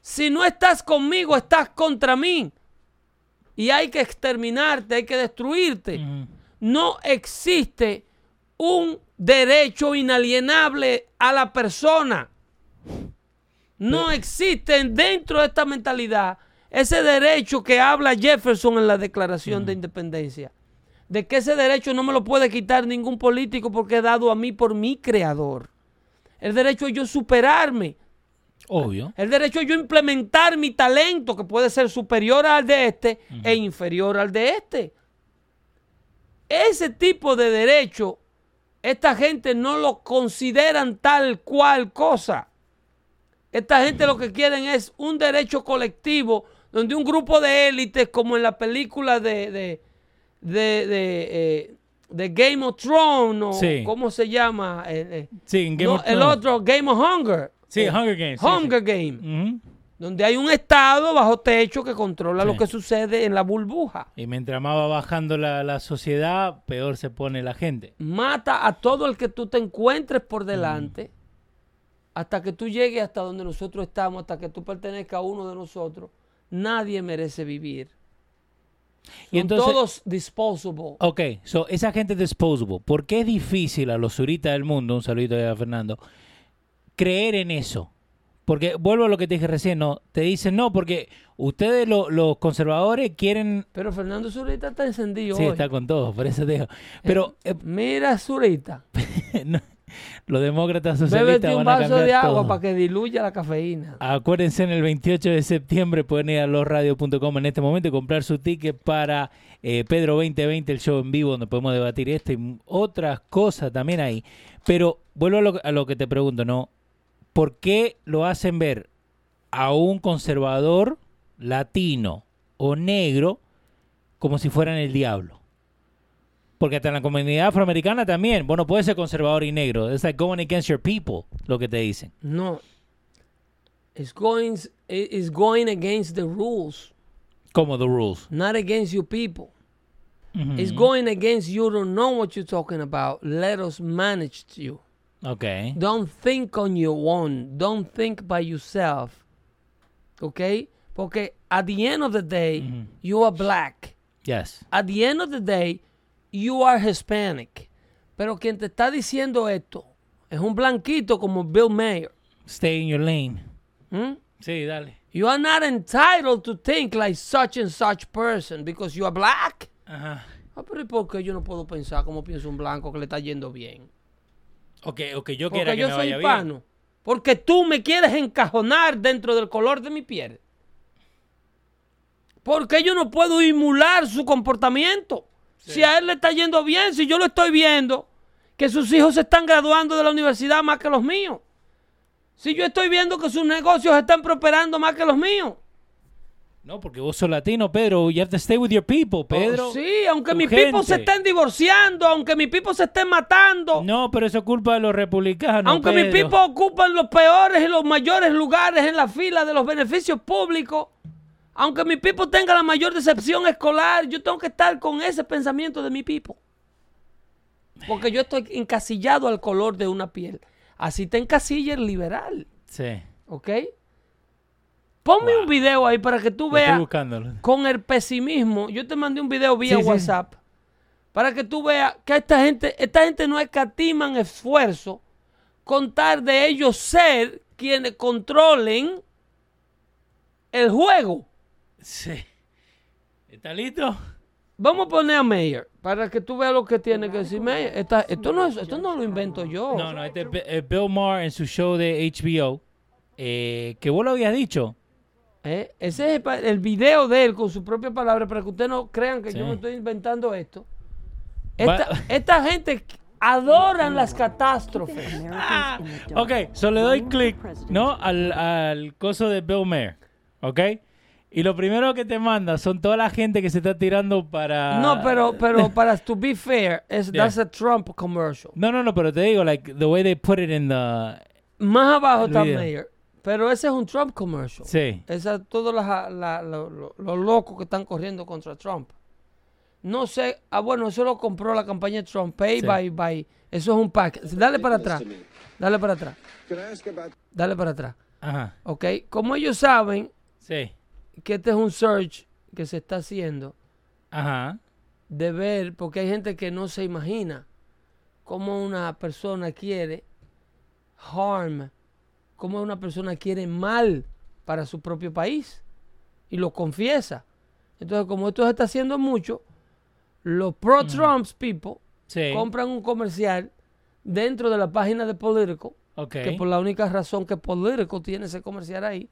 Si no estás conmigo, estás contra mí. Y hay que exterminarte, hay que destruirte. No existe un derecho inalienable a la persona. No existe dentro de esta mentalidad ese derecho que habla Jefferson en la Declaración de Independencia. De que ese derecho no me lo puede quitar ningún político porque es dado a mí por mi creador. El derecho es yo superarme. Obvio. El derecho es yo implementar mi talento, que puede ser superior al de este e inferior al de este. Ese tipo de derecho, esta gente no lo consideran tal cual cosa. Esta gente lo que quieren es un derecho colectivo donde un grupo de élites, como en la película de, de, de, de, eh, de Game of Thrones, o Sí. ¿cómo se llama? Eh, eh, Sí, en Game no, of el Thrones. otro, Game of Hunger. Sí, Eh, Hunger Games. sí, Hunger sí. Game, donde hay un estado bajo techo que controla lo que sucede en la burbuja. Y mientras más va bajando la, la sociedad, peor se pone la gente. Mata a todo el que tú te encuentres por delante hasta que tú llegues hasta donde nosotros estamos, hasta que tú pertenezcas a uno de nosotros. Nadie merece vivir. Y Son entonces- todos disposable. Ok, so, esa gente disposable. ¿Por qué es difícil a los suritas del mundo, un saludito a Fernando, creer en eso? Porque vuelvo a lo que te dije recién, ¿no? Te dicen no, porque ustedes lo- los conservadores quieren... Pero Fernando Zurita está encendido Sí, hoy. está con todo, por eso te digo. Pero eh, Mira Zurita, [LAUGHS] no, los demócratas socialistas bébete un van a vaso de cambiar agua todo. para que diluya la cafeína. Acuérdense, en el 28 de septiembre pueden ir a losradio.com en este momento y comprar su ticket para eh, Pedro 2020, el show en vivo, donde podemos debatir esto y otras cosas también ahí. Pero vuelvo a lo, a lo que te pregunto, ¿no? ¿Por qué lo hacen ver a un conservador latino o negro como si fueran el diablo? Porque hasta en la comunidad afroamericana también, bueno, puede ser conservador y negro. Es like going against your people, lo que te dicen. No. It's going, it's going against the rules, Como the rules. not against you people. Ujú. It's going against you don't know what you're talking about. Let us manage you. Ok. Don't think on your own. Don't think by yourself. Okay? Porque at the end of the day, Ujú. you are black. Yes. At the end of the day, you are Hispanic. Pero quien te está diciendo esto es un blanquito como Bill Mayer. Stay in your lane. ¿Mm? Sí, dale. You are not entitled to think like such and such person because you are black. Ajá. Ah, pero ¿y por qué yo no puedo pensar como piensa un blanco que le está yendo bien? Ok, ok, yo quiero Porque que yo me soy vaya hispano. bien. Porque tú me quieres encajonar dentro del color de mi piel. Porque yo no puedo emular su comportamiento. Si a él le está yendo bien, si yo lo estoy viendo, que sus hijos se están graduando de la universidad más que los míos. Si yo estoy viendo que sus negocios están prosperando más que los míos. No, porque vos sos latino, Pedro. You have to stay with your people, Pedro. Oh, sí, aunque mis people se estén divorciando, aunque mis people se estén matando, No, pero eso es culpa de los republicanos. aunque mis people ocupan los peores y los mayores lugares en la fila de los beneficios públicos, Aunque mi pipo tenga la mayor decepción escolar, yo tengo que estar con ese pensamiento de mi pipo. Porque yo estoy encasillado al color de una piel. Así te encasilla el liberal. Sí. ¿Ok? Ponme un video ahí para que tú Lo estoy veas buscándolo. con el pesimismo. Yo te mandé un video vía Sí, sí. WhatsApp para que tú veas que esta gente, esta gente no escatiman esfuerzo contar de ellos ser quienes controlen el juego. Sí. ¿Está listo? Vamos a poner a Mayer para que tú veas lo que tiene que decir Mayer. Esta- esto, no es- esto no lo invento yo. No, no, este es eh, Bill Maher en su show de HBO. eh, que vos lo habías dicho. ¿Eh? Ese es el, video de él con su propia palabra para que ustedes no crean que Sí. yo me estoy inventando esto. Esta gente adoran las catástrofes. [LAUGHS] Ah, ok, so le doy clic, ¿no? Al, al coso de Bill Maher, ¿ok? Y lo primero que te manda son toda la gente que se está tirando para... No, pero, pero [LAUGHS] para to be fair, es Yeah. that's a Trump commercial. No, no, no, pero te digo, like, the way they put it in the... Más abajo está. Mayer. Pero ese es un Trump commercial. Sí. Esa, todos las- la- lo- lo- los locos que están corriendo contra Trump. No sé. Ah, bueno, eso lo compró la campaña de Trump. Pay Sí. by, by. Eso es un pack. Dale para atrás. Dale para atrás. Can I ask about Dale para atrás. Ajá, ¿Ok? Como ellos saben sí. Que este es un search que se está haciendo Ajá. de ver, porque hay gente que no se imagina cómo una persona quiere harm, cómo una persona quiere mal para su propio país y lo confiesa. Entonces, como esto se está haciendo mucho, los pro-Trumps people Sí. compran un comercial dentro de la página de Politico, Ok. que por la única razón que Politico tiene ese comercial ahí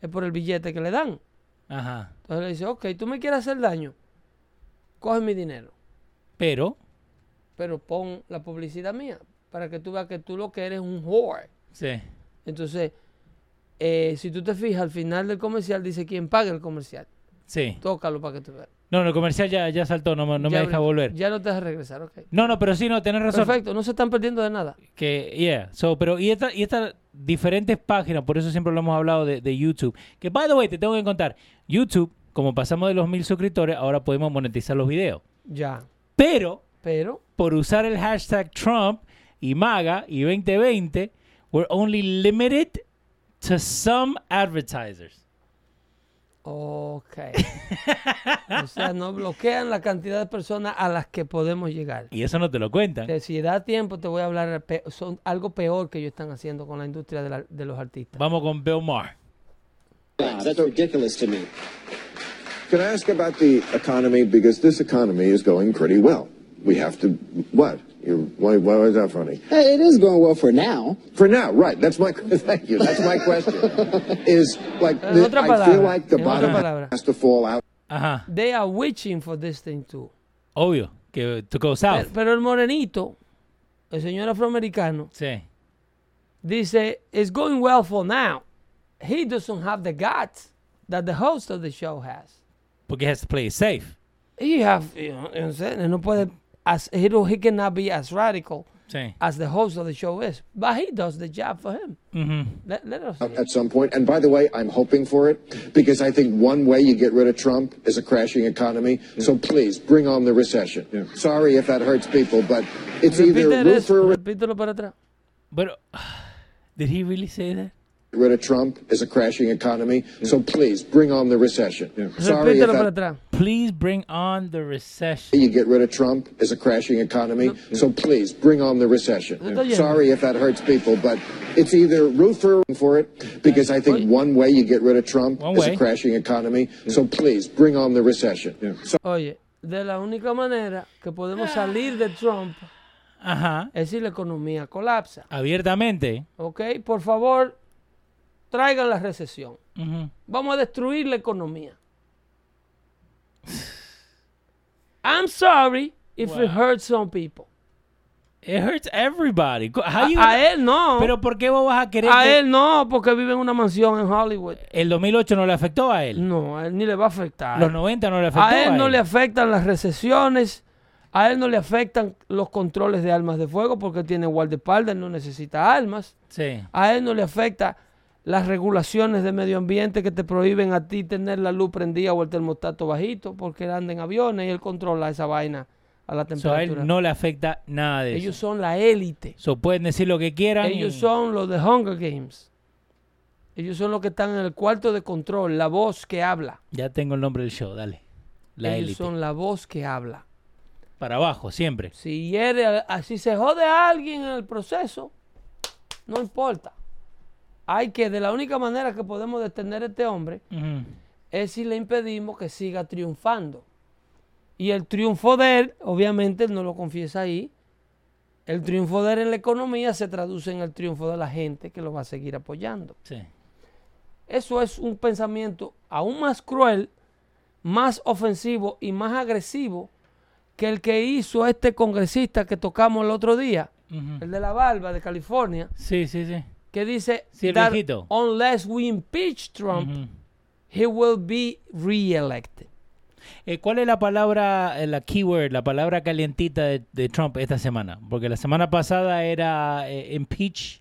es por el billete que le dan. Ajá. Entonces le dice, ok, tú me quieres hacer daño, coge mi dinero, Pero, pero pon la publicidad mía para que tú veas que tú lo que eres es un whore. sí. Entonces, eh, si tú te fijas, al final del comercial dice quién paga el comercial. Sí. Tócalo para que tú veas. No, no, el comercial ya, ya saltó, no, me- no me deja volver. Ya no te deja regresar, ok. No, no, pero sí, no, tenés razón. Perfecto, no se están perdiendo de nada. Que, yeah, so, pero y esta- y estas diferentes páginas, por eso siempre lo hemos hablado de, de YouTube. Que, by the way, te tengo que contar, YouTube, como pasamos de los mil suscriptores, ahora podemos monetizar los videos. Ya. Pero, Pero, por usar el hashtag Trump y MAGA y 2020, we're only limited to some advertisers. ok. [LAUGHS] o sea, no bloquean la cantidad de personas a las que podemos llegar. Y eso no te lo cuentan. Si da tiempo, te voy a hablar son algo peor que ellos están haciendo con la industria de, la- de los artistas. Vamos con Bill Maher. That's ridiculous to me. Can I ask about the economy? Because this economy is going pretty well. We have to, what? You're, why, why is that funny? Hey, it is going well for now. For now, right. That's my, [LAUGHS] thank you. That's my question. [LAUGHS] is like, the, otra I feel palabra, like the en otra bottom palabra. has to fall out. Ajá, They are wishing for this thing too. obvio, que to go south. Pero, pero el morenito, el señor afroamericano, sí. dice, it's going well for now. He doesn't have the guts that the host of the show has. Porque he has to play it safe. He have, you know, you know what I'm saying? no puede, as, he, he cannot be as radical Sí. as the host of the show is. But he does the job for him. Ujú. Let, let us see. at some point. And by the way, I'm hoping for it because I think one way you get rid of Trump is a crashing economy. So please bring on the recession. Sorry if that hurts people, but it's either Repite root eso, for a repítelo para atrás. Pero, did he really say that? Get rid of Trump is a crashing economy. So please bring on the recession. Sorry that atrás. Please bring on the recession. you get rid of Trump is a crashing economy. So please bring on the recession. Sorry if that hurts people, but it's either root for for it because I think one way you get rid of Trump One is way. a crashing economy. So please bring on the recession. So Oye, de la única manera que podemos salir de Trump Ajá. es si la economía colapsa. Abiertamente. ¿Ok? Por favor, traigan la recesión. Vamos a destruir la economía. I'm sorry if it hurts some people. It hurts everybody. How A, you- a él no. Pero ¿por qué vos vas a querer a que él no, porque vive en una mansión en Hollywood. el 2008 no le afectó a él? No, a él ni le va a afectar. Los 90 no le afectó a, a él no él. le afectan las recesiones. A él no le afectan los controles de armas de fuego porque él tiene guardaespaldas, él no necesita armas. Sí. A él no le afecta las regulaciones de medio ambiente que te prohíben a ti tener la luz prendida o el termostato bajito porque él anda en aviones y él controla esa vaina a la So, a temperatura. él no le afecta nada de Ellos eso. son la élite. So, pueden decir lo que quieran. Ellos y- son los de Hunger Games. Ellos son los que están en el cuarto de control, la voz que habla. Ya tengo el nombre del show, dale. La Ellos élite. son la voz que habla. Para abajo, siempre. Si hiere, si se jode a alguien en el proceso, no importa. Hay que, de la única manera que podemos detener a este hombre es si le impedimos que siga triunfando. Y el triunfo de él, obviamente, él no lo confiesa ahí. El triunfo de él en la economía se traduce en el triunfo de la gente que lo va a seguir apoyando. Sí. Eso es un pensamiento aún más cruel, más ofensivo y más agresivo que el que hizo este congresista que tocamos el otro día, el de la barba de California, Sí, sí, sí. Que dice Sí, that viejito. unless we impeach Trump, he will be reelected. Eh, ¿Cuál es la palabra, eh, la keyword, la palabra calientita de, de Trump esta semana? Porque la semana pasada era eh, impeach.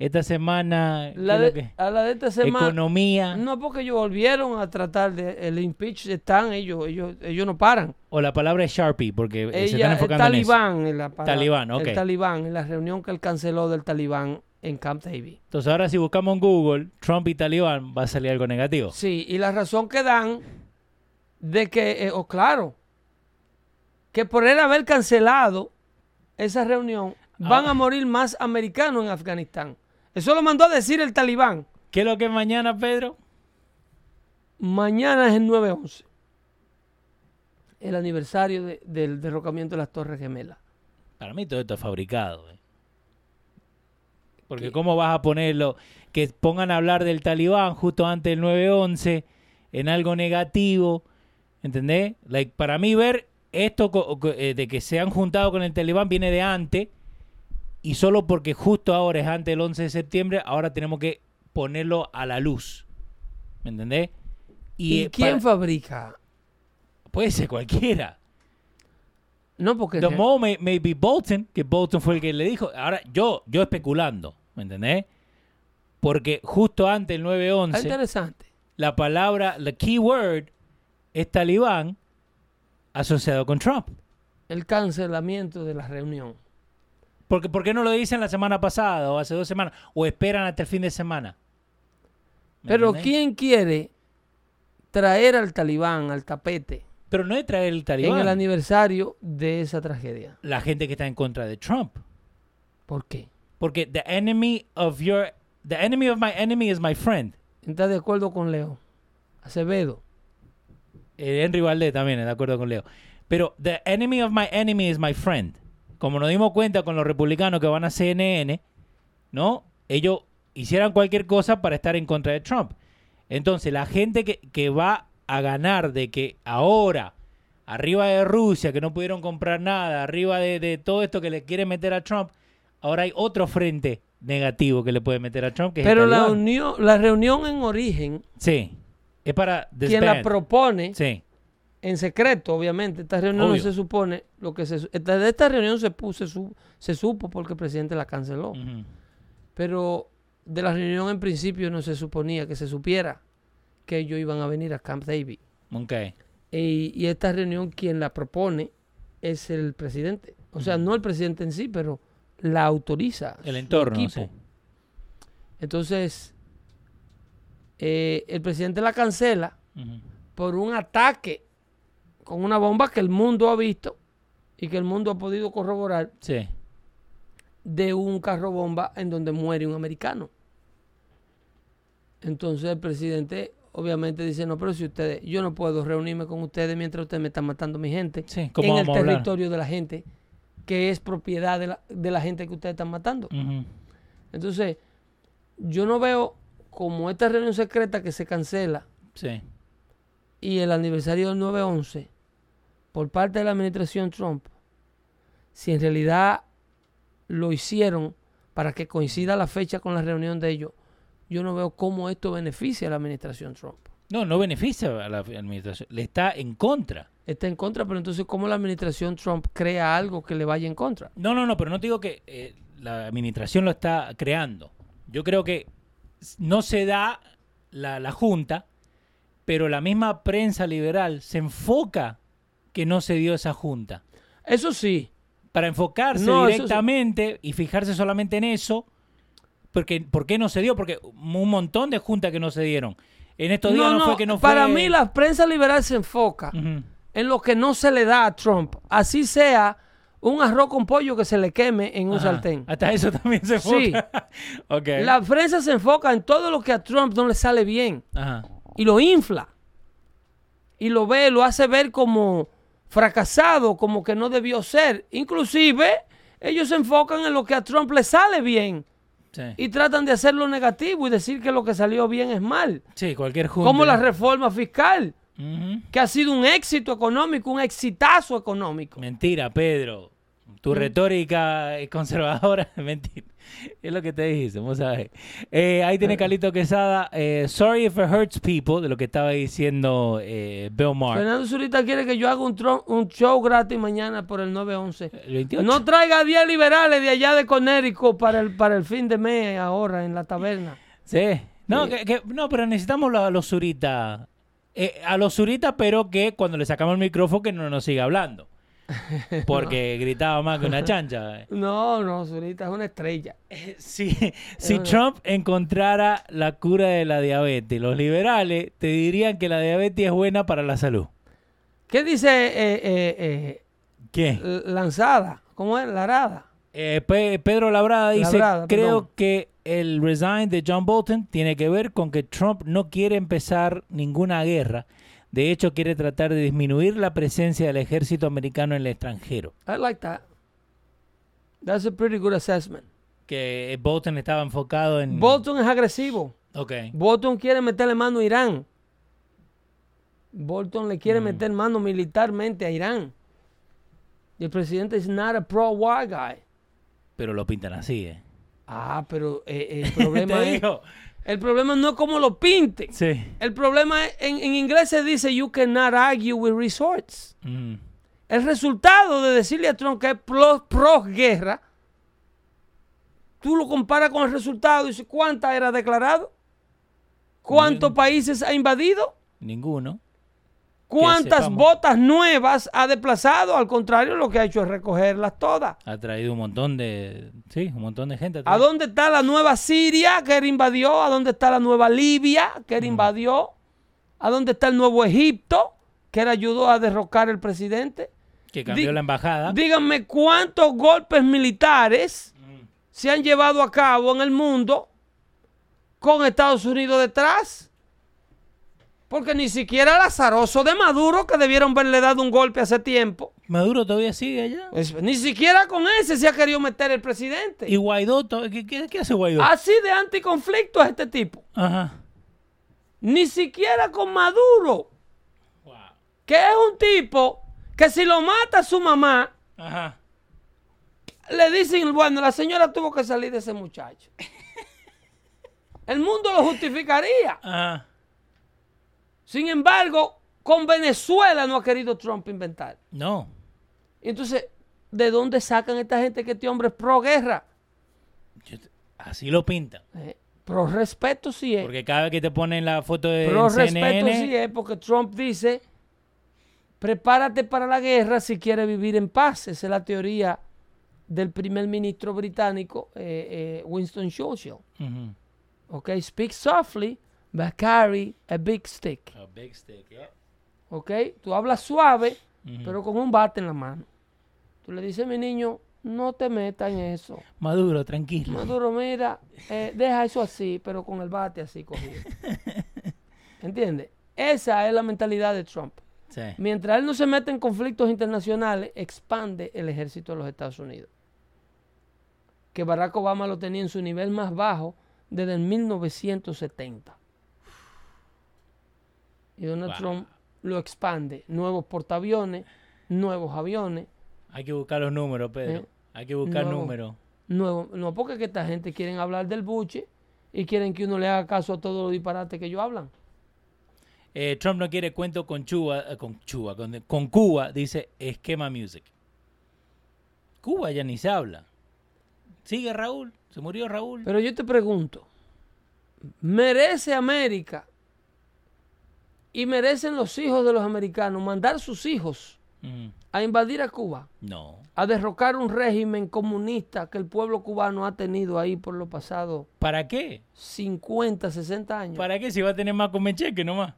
Esta semana, ¿qué La es lo de- que? a la de esta semana, economía no porque ellos volvieron a tratar de el impeach están ellos ellos ellos no paran. o la palabra es Sharpie porque eh, se están Ella, el enfocando en eso. talibán, la palabra- Talibán, ok. el talibán, en la reunión que él canceló del talibán en Camp David. Entonces ahora si buscamos en Google Trump y Talibán va a salir algo negativo. Sí, y la razón que dan de que, eh, o claro, que por él haber cancelado esa reunión, van Ah. a morir más americanos en Afganistán. Eso lo mandó a decir el talibán. ¿Qué es lo que es mañana, Pedro? Mañana es el 9-11, el aniversario de- del derrocamiento de las Torres Gemelas. Para mí todo esto es fabricado. eh. Porque ¿Qué? ¿cómo vas a ponerlo? Que pongan a hablar del talibán justo antes del 9-11 en algo negativo. ¿Entendés? Like, para mí ver esto eh, de que se han juntado con el talibán viene de antes. Y solo porque justo ahora es antes del 11 de septiembre, ahora tenemos que ponerlo a la luz. ¿Me entendés? ¿Y, quién para- fabrica? puede ser cualquiera. No, porque... The Mo may, may be Bolton, que Bolton fue el que le dijo. Ahora, yo, yo especulando, ¿me entendés? Porque justo antes del Está 9-11, interesante. la palabra, la keyword es talibán asociado con Trump. El cancelamiento de la reunión. Porque, ¿Por qué no lo dicen la semana pasada o hace dos semanas? O esperan hasta el fin de semana. ¿Me Pero entendés? ¿quién quiere traer al talibán al tapete Pero no es traer el en talibán. el aniversario de esa tragedia? la gente que está en contra de Trump. ¿Por qué? Porque the enemy of your... The enemy of my enemy is my friend. ¿Está de acuerdo con Leo? Acevedo. Eh, Henry Valdés también, de acuerdo con Leo. Pero the enemy of my enemy is my friend. Como nos dimos cuenta con los republicanos que van a CNN, ¿no? Ellos hicieran cualquier cosa para estar en contra de Trump. Entonces, la gente que, que va a ganar de que ahora, arriba de Rusia, que no pudieron comprar nada, arriba de, de todo esto que le quiere meter a Trump, ahora hay otro frente negativo que le puede meter a Trump, que es el Pero la, unión, la reunión en origen, Sí, es para quien la propone, Sí, en secreto, obviamente, esta reunión Obvio. no se supone, lo que se, esta- de esta reunión se, puso, se, su- se supo porque el presidente la canceló. Pero de la reunión en principio no se suponía que se supiera que ellos iban a venir a Camp David. ok. Y, y esta reunión quien la propone es el presidente. O sea, no el presidente en sí, pero la autoriza. El entorno, equipo. sí. Entonces, eh, el presidente la cancela por un ataque con una bomba que el mundo ha visto y que el mundo ha podido corroborar Sí. de un carro bomba en donde muere un americano. Entonces el presidente obviamente dice, no, pero si ustedes, yo no puedo reunirme con ustedes mientras ustedes me están matando a mi gente Sí, ¿cómo en el territorio de la gente, que es propiedad de la, de la gente que ustedes están matando. Entonces, yo no veo como esta reunión secreta que se cancela Sí. y el aniversario del 9-11 por parte de la administración Trump, si en realidad lo hicieron para que coincida la fecha con la reunión de ellos, yo no veo cómo esto beneficia a la administración Trump. No, no beneficia a la administración. Le está en contra. Está en contra, pero entonces ¿cómo la administración Trump crea algo que le vaya en contra? No, no, no, pero no te digo que eh, la administración lo está creando. Yo creo que no se da la, la junta, pero la misma prensa liberal se enfoca que no se dio esa junta. Eso sí. Para enfocarse No, eso sí. directamente y fijarse solamente en eso, porque ¿por qué no se dio? Porque un montón de juntas que no se dieron. En estos días no, fue que no para fue... mí la prensa liberal se enfoca en lo que no se le da a Trump. Así sea un arroz con pollo que se le queme en un Ajá. sartén. Hasta eso también se Sí. enfoca. [LAUGHS] ok. La prensa se enfoca en todo lo que a Trump no le sale bien Ajá. y lo infla. Y lo ve, lo hace ver como fracasado, como que no debió ser. Inclusive, ellos se enfocan en lo que a Trump le sale bien Sí. y tratan de hacerlo negativo y decir que lo que salió bien es mal. Sí, cualquier junta. Como la reforma fiscal, que ha sido un éxito económico, un exitazo económico. Mentira, Pedro. Tu retórica es conservadora, [LAUGHS] mentira. [LAUGHS] Es lo que te dije, vamos a ver. Eh, ahí tiene Carlito Quesada. eh, sorry if it hurts people, de lo que estaba diciendo eh, Bill Maher. Fernando Zurita quiere que yo haga un, tro- un show gratis mañana por el 911. El 28. No traiga 10 liberales de allá de Connecticut para el, para el fin de mes ahora en la taberna. Sí. No, que- que- no pero necesitamos a los Zurita. Eh, a los Zurita, pero que cuando le sacamos el micrófono que no nos siga hablando. [LAUGHS] Porque gritaba más que una chancha. No, no, Zurita es una estrella. Si, si una- Trump encontrara la cura de la diabetes, los liberales te dirían que la diabetes es buena para la salud. ¿Qué dice eh, eh, ¿Qué? eh, Lanzada? ¿Cómo es? Larada. Eh, Pe- Pedro Labrada dice, Labrada, creo que el resign de John Bolton tiene que ver con que Trump no quiere empezar ninguna guerra. De hecho, quiere tratar de disminuir la presencia del ejército americano en el extranjero. I like that. That's a pretty good assessment. Que eh, Bolton estaba enfocado en... Bolton es agresivo. Ok. Bolton quiere meterle mano a Irán. Bolton le Mm. quiere meter mano militarmente a Irán. Y el presidente is not a pro-war guy. Pero lo pintan así, ¿eh? Ah, pero eh, el [LAUGHS] problema es... digo. El problema no es cómo lo pinten. Sí. El problema es, en, en inglés se dice, you cannot argue with resorts. Mm. El resultado de decirle a Trump que es pro, pro guerra, tú lo comparas con el resultado y dices, ¿cuántas era declarado? ¿Cuántos Bien. países ha invadido? Ninguno. ¿Cuántas botas nuevas ha desplazado? Al contrario, lo que ha hecho es recogerlas todas. Ha traído un montón de... Sí, un montón de gente. ¿A dónde está la nueva Siria que él invadió? ¿A dónde está la nueva Libia que Mm. él invadió? ¿A dónde está el nuevo Egipto que él ayudó a derrocar el presidente? Que cambió la embajada. Díganme cuántos golpes militares se han llevado a cabo en el mundo con Estados Unidos detrás. Porque ni siquiera el azaroso de Maduro, que debieron haberle dado un golpe hace tiempo, Maduro todavía sigue allá. pues, ni siquiera con ese se ha querido meter el presidente. Y Guaidó, to- ¿qué, qué, qué hace Guaidó? Así de anticonflicto es este tipo. Ajá. Ni siquiera con Maduro, Wow. que es un tipo que si lo mata su mamá, Ajá. le dicen, bueno, la señora tuvo que salir de ese muchacho. [LAUGHS] El mundo lo justificaría. Ajá. Sin embargo, con Venezuela no ha querido Trump inventar. No. Entonces, ¿de dónde sacan esta gente que este hombre es pro guerra? Yo Así lo pintan. Eh, pro respeto sí es. Porque cada vez que te ponen la foto de Pro respeto sí es porque Trump dice, prepárate para la guerra si quieres vivir en paz. Esa es la teoría del primer ministro británico, eh, eh, Winston Churchill. Ujú. Ok, speak softly, but carry a big stick. A big stick, yeah. Ok, tú hablas suave, pero con un bate en la mano. Tú le dices, mi niño, no te metas en eso. Maduro, tranquilo. Maduro, mira, eh, deja eso así, pero con el bate así cogido. [LAUGHS] ¿Entiendes? Esa es la mentalidad de Trump. Sí. Mientras él no se mete en conflictos internacionales, expande el ejército de los Estados Unidos. Que Barack Obama lo tenía en su nivel más bajo desde el 1970. Y Donald Wow. Trump lo expande. Nuevos portaaviones, nuevos aviones, Hay que buscar los números, Pedro. Eh, Hay que buscar números. No, porque es que esta gente quieren hablar del buche y quieren que uno le haga caso a todos los disparates que ellos hablan. Eh, Trump no quiere cuento con Cuba, eh, con Cuba, con, con Cuba, dice esquema music. Cuba ya ni se habla. Sigue Raúl, se murió Raúl. Pero yo te pregunto, merece América y merecen los hijos de los americanos mandar sus hijos Mm, a invadir a Cuba, No. a derrocar un régimen comunista que el pueblo cubano ha tenido ahí por los pasados ¿Para qué? 50, 60 años. ¿Para qué si va a tener más con cheque nomás?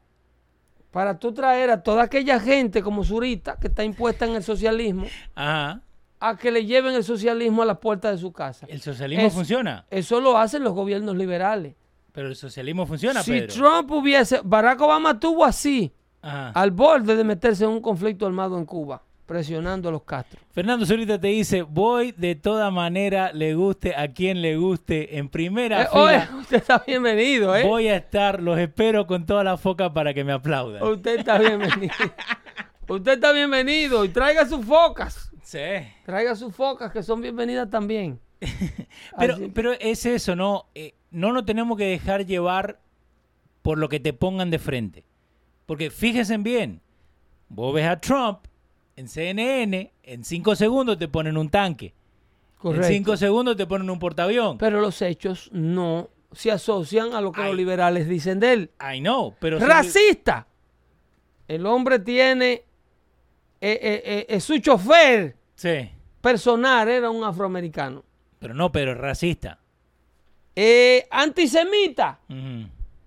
Para tú traer a toda aquella gente como Zurita, que está impuesta en el socialismo, Ajá. a que le lleven el socialismo a las puertas de su casa. El socialismo funciona. Eso lo hacen los gobiernos liberales. Pero el socialismo funciona, si Pedro. Trump hubiese, Barack Obama tuvo así, Ajá. al borde de meterse en un conflicto armado en Cuba, presionando a los Castro. Fernando Zurita te dice, voy de toda manera, le guste a quien le guste, en primera Eh, oye, fila. [LAUGHS] usted está bienvenido, ¿eh? Voy a estar, los espero con toda la foca para que me aplaudan. Usted está bienvenido. [LAUGHS] usted está bienvenido y traiga sus focas. Sí. Traiga sus focas que son bienvenidas también. [LAUGHS] Pero, Así pero es eso, ¿no? Eh, no nos tenemos que dejar llevar por lo que te pongan de frente. Porque fíjense bien, vos ves a Trump en CNN, en cinco segundos te ponen un tanque. Correcto. En cinco segundos te ponen un portaavión. Pero los hechos no se asocian a lo que los liberales dicen de él. I know, pero... ¡Racista! El hombre tiene. eh, eh, eh, su chofer Sí, personal era un afroamericano. pero no, pero es racista. Eh, antisemita.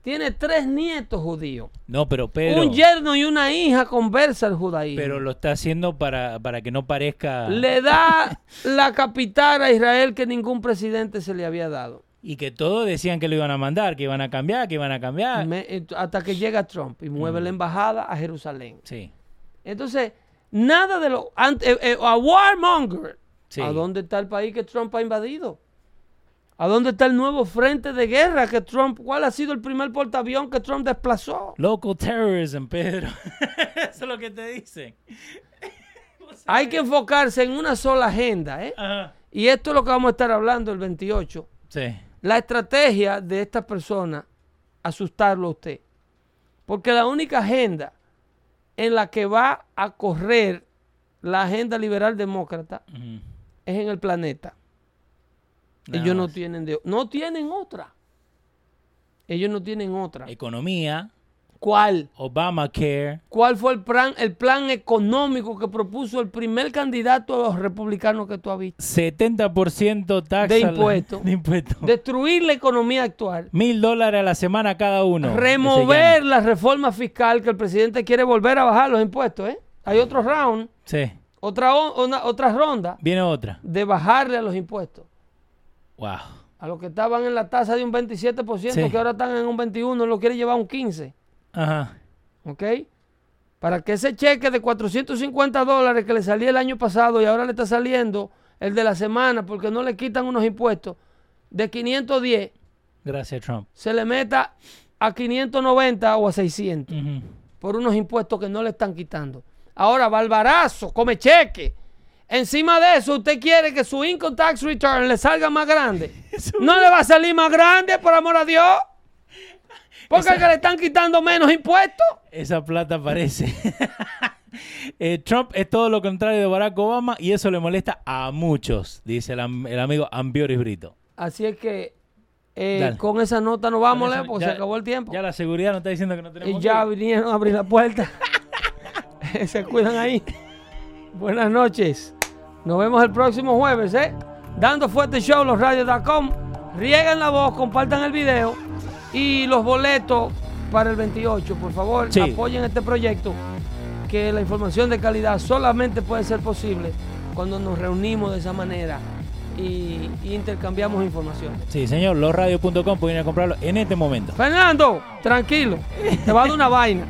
Tiene tres nietos judíos. No, pero Pedro... Un yerno y una hija conversa el judaísmo. Pero lo está haciendo para, para que no parezca... Le da [LAUGHS] la capital a Israel que ningún presidente se le había dado. Y que todos decían que lo iban a mandar, que iban a cambiar, que iban a cambiar. Me- eh, hasta que llega Trump y mueve la embajada a Jerusalén. Sí. Entonces, nada de lo. ante- eh, eh, a warmonger. Sí. ¿A dónde está el país que Trump ha invadido? ¿A dónde está el nuevo frente de guerra que Trump? ¿Cuál ha sido el primer portaavión que Trump desplazó? Local terrorism, Pedro. [LAUGHS] Eso es lo que te dicen. [LAUGHS] Hay que enfocarse en una sola agenda, ¿eh? Ajá. Y esto es lo que vamos a estar hablando el 28. Sí. La estrategia de esta persona, asustarlo a usted. Porque la única agenda en la que va a correr la agenda liberal demócrata es en el planeta. Nada Ellos no tienen, de- no tienen otra. Ellos no tienen otra. Economía, ¿Cuál? Obamacare. ¿Cuál fue el plan, el plan económico que propuso el primer candidato a los republicanos que tú has visto? 70% taxa. De impuestos. [LAUGHS] De impuestos. Destruir la economía actual. Mil dólares a la semana cada uno. Remover la reforma fiscal que el presidente quiere volver a bajar los impuestos. ¿eh? Hay otro round, Sí. otra, una- otra ronda Viene otra. de bajarle a los impuestos. Wow. A los que estaban en la tasa de un 27%, Sí. que ahora están en un 21%, lo quiere llevar a un 15%. Ajá. ¿Ok? Para que ese cheque de 450 dólares que le salía el año pasado y ahora le está saliendo el de la semana porque no le quitan unos impuestos de 510, Gracias, Trump. se le meta a 590 o a 600 Ujú. por unos impuestos que no le están quitando. Ahora, Balbarazo, come cheque. Encima de eso, usted quiere que su income tax return le salga más grande. [LAUGHS] No le va a salir más grande, por amor a Dios. Porque es que le están quitando menos impuestos. Esa plata parece. [LAUGHS] Eh, Trump es todo lo contrario de Barack Obama y eso le molesta a muchos, dice el, am- el amigo Ambioris Brito. Así es que eh, con esa nota nos vamos, Leo, porque ya- se acabó el tiempo. Ya la seguridad nos está diciendo que no tenemos y que ya ir. vinieron a abrir la puerta. [LAUGHS] se cuidan ahí. Buenas noches. Nos vemos el próximo jueves, ¿eh? Dando fuerte show, los radios.com. Rieguen la voz, compartan el video. Y los boletos para el 28, por favor, Sí. apoyen este proyecto. Que la información de calidad solamente puede ser posible cuando nos reunimos de esa manera y, y intercambiamos información. Sí, señor, losradio.com pueden ir a comprarlo en este momento. Fernando, tranquilo, te va a dar una vaina.